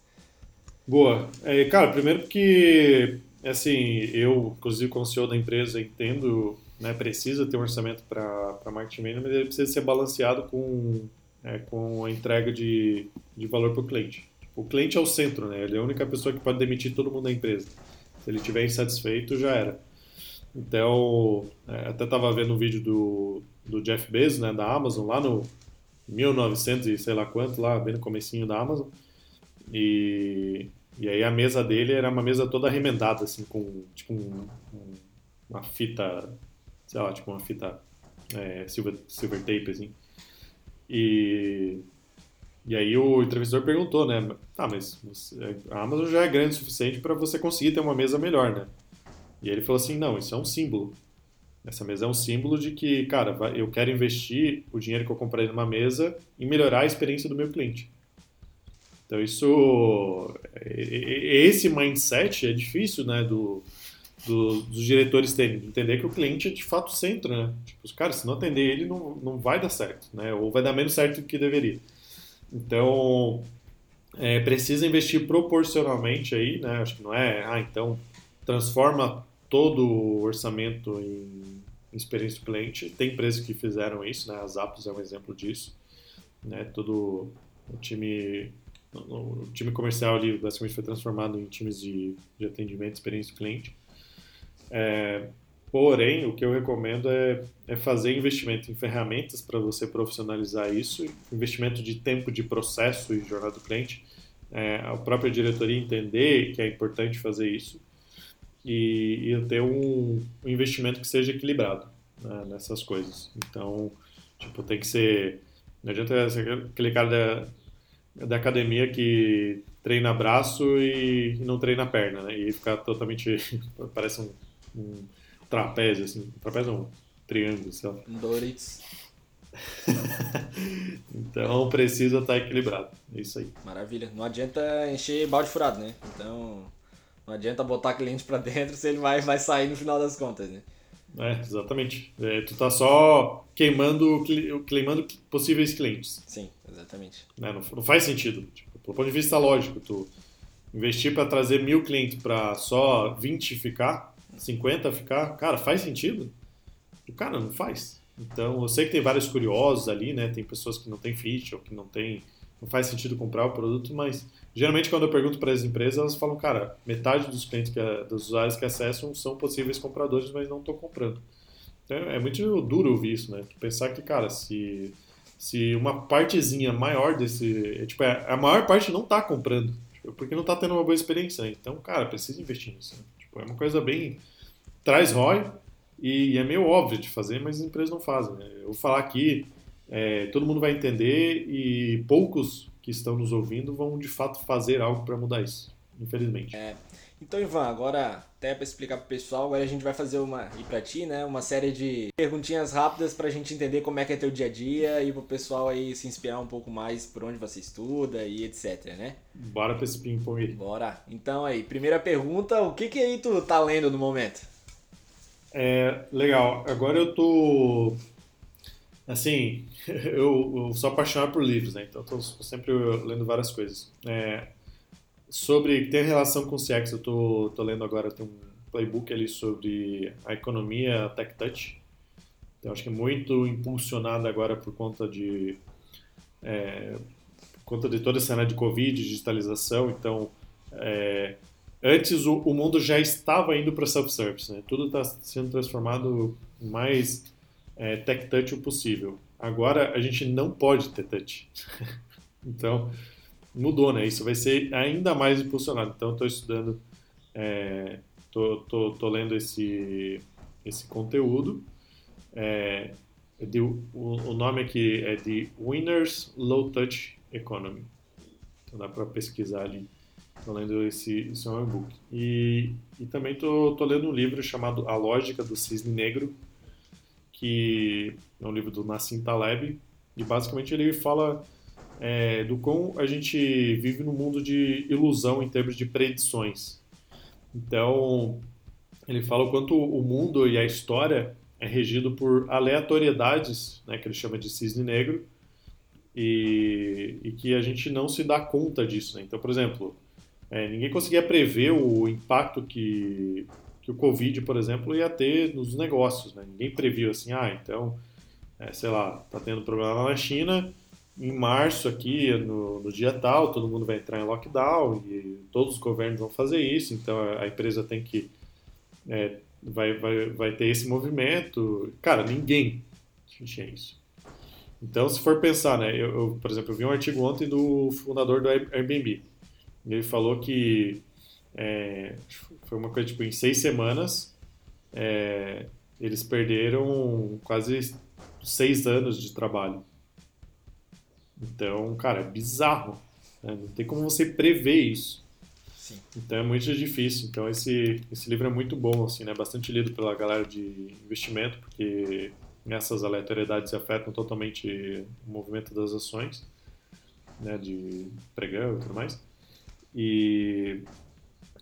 Boa. É, cara, primeiro porque é assim, eu, inclusive, como CEO da empresa, entendo, né, precisa ter um orçamento para marketing mas ele precisa ser balanceado com, é, com a entrega de, de valor para o cliente. O cliente é o centro, né? Ele é a única pessoa que pode demitir todo mundo da empresa. Se ele estiver insatisfeito, já era. Então, é, até estava vendo um vídeo do, do Jeff Bezos, né, da Amazon, lá no 1900 e sei lá quanto, lá bem no comecinho da Amazon. E, e aí a mesa dele era uma mesa toda remendada, assim, com tipo um, um, uma fita, sei lá, tipo uma fita é, silver, silver tape, assim. E, e aí o entrevistador perguntou, né, tá, mas você, a Amazon já é grande o suficiente para você conseguir ter uma mesa melhor, né? E ele falou assim, não, isso é um símbolo. Essa mesa é um símbolo de que, cara, eu quero investir o dinheiro que eu comprei numa mesa em melhorar a experiência do meu cliente. Então isso, esse mindset é difícil, né, do, do, dos diretores terem, entender que o cliente é de fato o centro, né? Tipo, os caras, se não atender ele, não, não vai dar certo, né? Ou vai dar menos certo do que deveria. Então, é, precisa investir proporcionalmente aí, né? Acho que não é, ah, então transforma todo o orçamento em experiência do cliente. Tem empresas que fizeram isso, né? As Apps é um exemplo disso, né? Todo o time o time comercial ali basicamente foi transformado em times de, de atendimento, experiência do cliente. É, porém, o que eu recomendo é, é fazer investimento em ferramentas para você profissionalizar isso, investimento de tempo de processo e jornada do cliente, é, a própria diretoria entender que é importante fazer isso e, e ter um, um, investimento que seja equilibrado né, nessas coisas. Então, tipo, tem que ser. Não adianta ser aquele cara da, da academia que treina braço e não treina perna, né? E ficar totalmente. parece um, um trapézio, assim. Trapézio não, um triângulo, sei lá. Um Doritos. então precisa estar equilibrado. É isso aí. Maravilha. Não adianta encher balde furado, né? Então não adianta botar cliente para dentro se ele vai, vai sair no final das contas, né? É, exatamente. É, tu tá só queimando, queimando possíveis clientes. Sim, exatamente. É, não, não, faz sentido. Tipo, do ponto de vista lógico, tu investir para trazer mil clientes para só 20 ficar, 50 ficar, cara, faz sentido? O cara não faz. Então, eu sei que tem vários curiosos ali, né? Tem pessoas que não têm fit ou que não tem, não faz sentido comprar o produto, mas Geralmente, quando eu pergunto para as empresas, elas falam, cara, metade dos clientes, que, dos usuários que acessam são possíveis compradores, mas não estão comprando. Então, é muito duro ouvir isso, né? Pensar que, cara, se, se uma partezinha maior desse. É, tipo, é, a maior parte não está comprando, tipo, porque não está tendo uma boa experiência. Então, cara, precisa investir nisso. Né? Tipo, é uma coisa bem. traz ROI e, e, é meio óbvio de fazer, mas as empresas não fazem. Né? Eu vou falar aqui, é, todo mundo vai entender e poucos que estão nos ouvindo vão de fato fazer algo para mudar isso, infelizmente. É. Então, Ivan, agora até para explicar pro pessoal, agora a gente vai fazer uma e para ti, né, uma série de perguntinhas rápidas para a gente entender como é que é teu dia a dia e pro pessoal aí se inspirar um pouco mais por onde você estuda e etc, né? Bora para esse ping pong aí. Bora. Então aí, primeira pergunta, o que que aí tu tá lendo no momento? É, legal. Agora eu tô Assim, eu, eu, sou apaixonado por livros, né? Então estou sempre lendo várias coisas. É, sobre tem relação com CX, eu tô, tô lendo agora tem um playbook ali sobre a economia Tech Touch. Então acho que é muito impulsionado agora por conta de é, por conta de toda essa cena de Covid, digitalização. Então é, antes o, o, mundo já estava indo para self-service, né? Tudo está sendo transformado mais é, tech touch o possível. Agora a gente não pode ter touch. então mudou, né? Isso vai ser ainda mais impulsionado. Então estou estudando, é, tô, tô, lendo esse, esse conteúdo. É, de, o, o, nome aqui é de Winners Low Touch Economy. Então dá para pesquisar ali. Estou lendo esse, esse é um e-book. E também estou lendo um livro chamado A Lógica do Cisne Negro, que é um livro do Nassim Taleb, e basicamente ele fala é, do como a gente vive num mundo de ilusão em termos de predições. Então, ele fala o quanto o mundo e a história é regido por aleatoriedades, né, que ele chama de cisne negro, e, e que a gente não se dá conta disso. Né? Então, por exemplo, é, ninguém conseguia prever o impacto que que o Covid, por exemplo, ia ter nos negócios. Né? Ninguém previu assim, ah, então, é, sei lá, tá tendo problema lá na China, em março aqui, no, no, dia tal, todo mundo vai entrar em lockdown e todos os governos vão fazer isso, então a, empresa tem que é, vai, vai, vai ter esse movimento. Cara, ninguém tinha isso. Então, se for pensar, né, eu, eu, por exemplo, eu vi um artigo ontem do fundador do Airbnb. Ele falou que é, foi uma coisa tipo em seis semanas é, eles perderam quase seis anos de trabalho. Então, cara, é bizarro. Né? Não tem como você prever isso. Sim. Então é muito difícil. Então esse, esse livro é muito bom, assim, né? Bastante lido pela galera de investimento, porque essas aleatoriedades afetam totalmente o movimento das ações, né? De pregão e tudo mais. E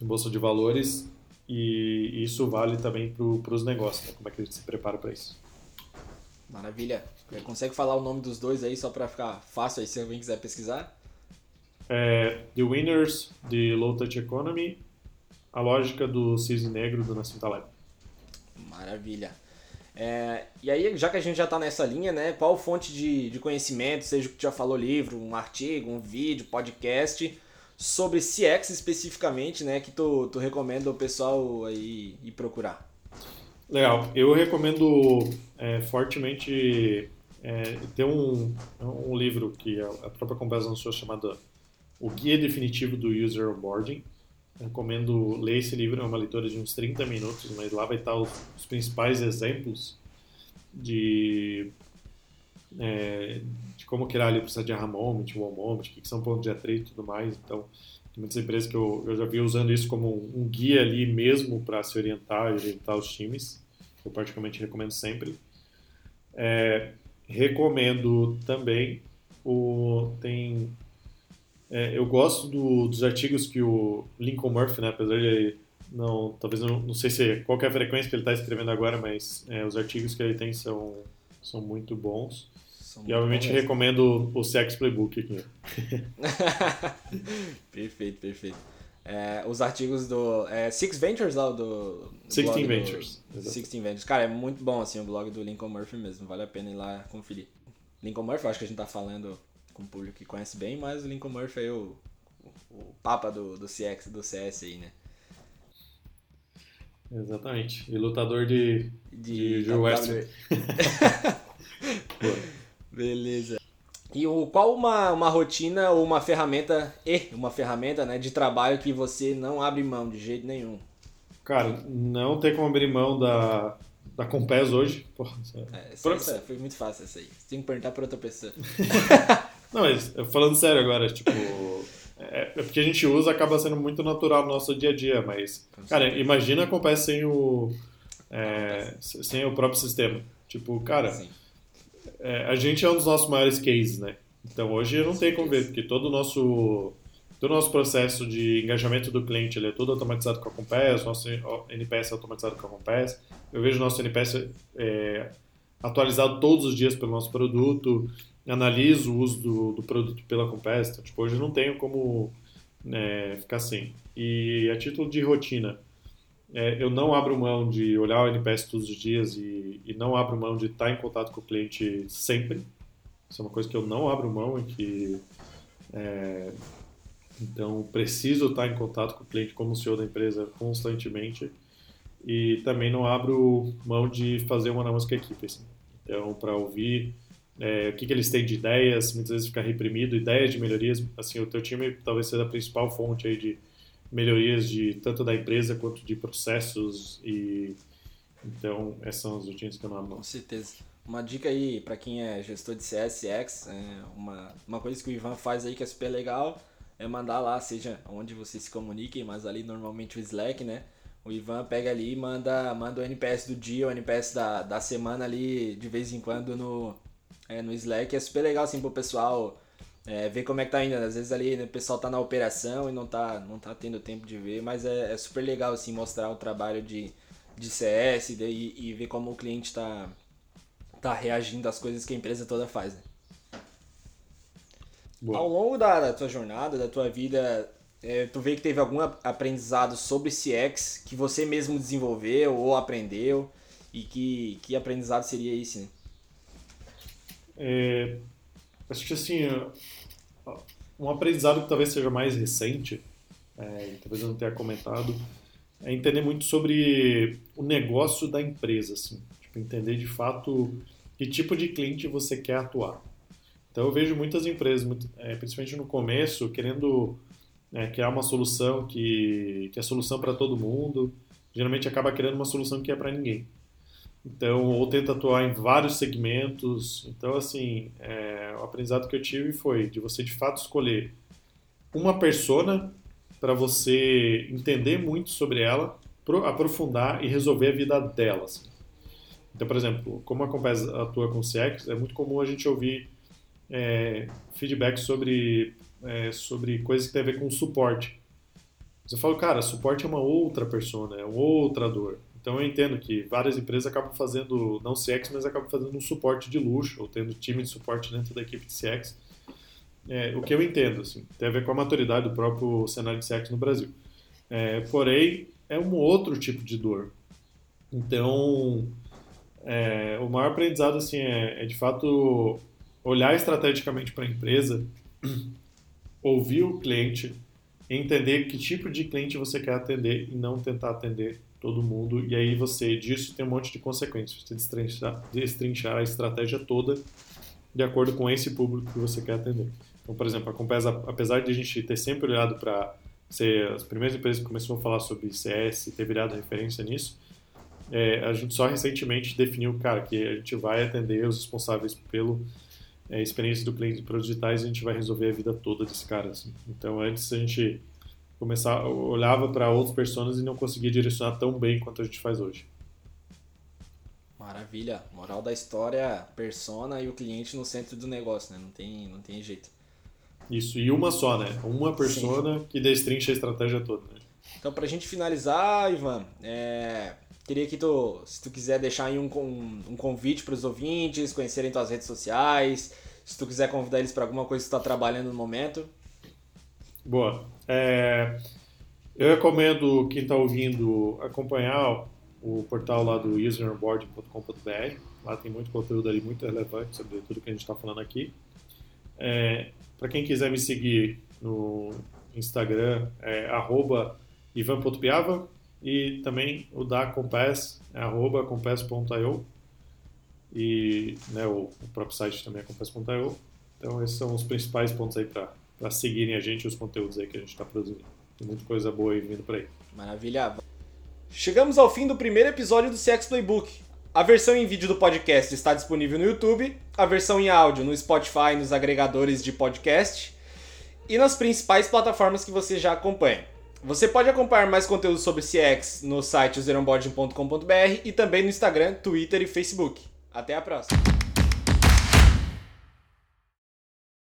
bolsa de valores e isso vale também para os negócios, né? como é que a gente se prepara para isso. Maravilha. Consegue falar o nome dos dois aí só para ficar fácil aí se alguém quiser pesquisar? É, The Winners de Low Touch Economy, a lógica do cisne negro do Nassim Taleb. Maravilha. É, e aí, já que a gente já está nessa linha, né, qual fonte de, de conhecimento, seja o que já falou livro, um artigo, um vídeo, podcast, sobre CX especificamente, né, que tu, tu recomenda o pessoal aí ir procurar? Legal. Eu recomendo é, fortemente é, ter um, um livro que a própria Compass lançou chamado O Guia Definitivo do User Onboarding. Recomendo ler esse livro, é uma leitura de uns 30 minutos, mas lá vai estar os, os principais exemplos de, é, de como criar ali o processo de moment, wow moment, o que são pontos de atrito e tudo mais. Então, tem muitas empresas que eu, eu já vi usando isso como um, um guia ali mesmo para se orientar e orientar os times. Eu particularmente recomendo sempre. É, recomendo também o tem é, eu gosto do, dos artigos que o Lincoln Murphy, né, apesar de não, talvez não, não sei se qual é a frequência que ele está escrevendo agora, mas é, os artigos que ele tem são são muito bons. São e obviamente bons. recomendo o Sex Playbook aqui. perfeito, perfeito. É, os artigos do é, Six Ventures lá, do... Sixteen Ventures. Do, Sixteen Ventures. Cara, é muito bom, assim, o blog do Lincoln Murphy mesmo. Vale a pena ir lá conferir. Lincoln Murphy, acho que a gente tá falando com o público que conhece bem, mas o Lincoln Murphy é o, o, o papa do, do CX, do CS aí, né? Exatamente. E lutador de, de, de Joe West. Beleza. E o, qual uma, uma rotina ou uma ferramenta, e uma ferramenta né, de trabalho que você não abre mão de jeito nenhum? Cara, não tem como abrir mão da, da Compass hoje. Porra, é, essa, essa, foi muito fácil essa aí. Você tem que perguntar para outra pessoa. não, mas falando sério agora, tipo. É, é, porque a gente usa, acaba sendo muito natural no nosso dia a dia, mas. Cara, imagina a Compass sem o. É, sem o próprio sistema. Tipo, cara. Sim é, a gente é um dos nossos maiores cases, né? Então hoje eu não tenho como ver, porque todo o nosso, todo o nosso processo de engajamento do cliente ele é todo automatizado com a Compass, nosso NPS é automatizado com a Compass. Eu vejo nosso NPS é, atualizado todos os dias pelo nosso produto, analiso o uso do, do produto pela Compass. Então, tipo, hoje eu não tenho como é, ficar sem. E a título de rotina, é, eu não abro mão de olhar o NPS todos os dias e, e, não abro mão de estar em contato com o cliente sempre. Isso é uma coisa que eu não abro mão e que é, então preciso estar em contato com o cliente como CEO da empresa constantemente e também não abro mão de fazer uma análise com a equipe. Assim. Então para ouvir é, o que, que, eles têm de ideias, muitas vezes ficar reprimido, ideias de melhorias. Assim, o teu time talvez seja a principal fonte aí de melhorias de tanto da empresa quanto de processos e então essas são as rotinas que eu não. Com certeza. Uma dica aí para quem é gestor de CSX, é uma, uma coisa que o Ivan faz aí que é super legal é mandar lá, seja onde vocês se comuniquem, mas ali normalmente o Slack, né? O Ivan pega ali e manda, manda o NPS do dia, o NPS da, da semana ali de vez em quando no, é, no Slack. É super legal assim pro pessoal é, ver como é que tá indo. Às vezes ali né, o pessoal tá na operação e não tá, não tá tendo tempo de ver, mas é, é super legal assim mostrar o trabalho de, de CS e, e, ver como o cliente tá, tá reagindo às coisas que a empresa toda faz. Né? Ao longo da, da, tua jornada, da tua vida, é, tu vê que teve algum aprendizado sobre CX que você mesmo desenvolveu ou aprendeu e que, que aprendizado seria esse, né? É, Acho que assim, um aprendizado que talvez seja mais recente, é, talvez eu não tenha comentado, é entender muito sobre o negócio da empresa, assim. Tipo, entender de fato que tipo de cliente você quer atuar. Então eu vejo muitas empresas, é, principalmente no começo, querendo é, criar uma solução que, que é solução para todo mundo. Geralmente acaba criando uma solução que é para ninguém. Então, ou tenta atuar em vários segmentos. Então, assim, é, o aprendizado que eu tive foi de você de fato escolher uma persona para você entender muito sobre ela, aprofundar e resolver a vida dela. Assim. Então, por exemplo, como a Compass atua com CX, é muito comum a gente ouvir é, feedback sobre, é, sobre coisas que tem a ver com suporte. Você fala, cara, suporte é uma outra persona, é outra dor. Então eu entendo que várias empresas acabam fazendo, não CX, mas acabam fazendo um suporte de luxo, ou tendo time de suporte dentro da equipe de CX. É, o que eu entendo, assim, tem a ver com a maturidade do próprio cenário de CX no Brasil. É, porém, é um outro tipo de dor. Então, é, o maior aprendizado assim, é, é de fato olhar estrategicamente para a empresa, ouvir o cliente, entender que tipo de cliente você quer atender e não tentar atender todo mundo. E aí você, disso tem um monte de consequências. Você destrinchar, destrinchar a estratégia toda de acordo com esse público que você quer atender. Então, por exemplo, a Compesa, apesar de a gente ter sempre olhado para ser as primeiras empresas que começaram a falar sobre CS, ter virado referência nisso, é, a gente só recentemente definiu, cara, que a gente vai atender os responsáveis pelo é, experiência do cliente para os digitais e a gente vai resolver a vida toda desse cara. Assim. Então, antes a gente começar olhava para outras pessoas e não conseguia direcionar tão bem quanto a gente faz hoje. Maravilha. Moral da história, persona e o cliente no centro do negócio, né? Não tem, não tem jeito. Isso, e uma só, né? Uma persona Sim. que destrincha a estratégia toda, né? Então, pra gente finalizar, Ivan, é... queria que tu, se tu quiser deixar aí um, um, um convite para os ouvintes, conhecerem tuas redes sociais, se tu quiser convidar eles para alguma coisa que tu está trabalhando no momento. Boa. É, eu recomendo quem está ouvindo acompanhar o portal lá do useronboarding.com.br. Lá tem muito conteúdo ali muito relevante sobre tudo que a gente está falando aqui. É, Para quem quiser me seguir no Instagram, é ivan.piava e também o da Compass, é arroba compass.io e né, o, o, próprio site também é compass.io. Então esses são os principais pontos aí para para seguirem a gente e os conteúdos aí que a gente está produzindo. Tem muita coisa boa aí vindo por aí. Maravilha. Chegamos ao fim do primeiro episódio do CX Playbook. A versão em vídeo do podcast está disponível no YouTube, a versão em áudio no Spotify, nos agregadores de podcast e nas principais plataformas que você já acompanha. Você pode acompanhar mais conteúdo sobre CX no site zeronboarding.com.br e também no Instagram, Twitter e Facebook. Até a próxima!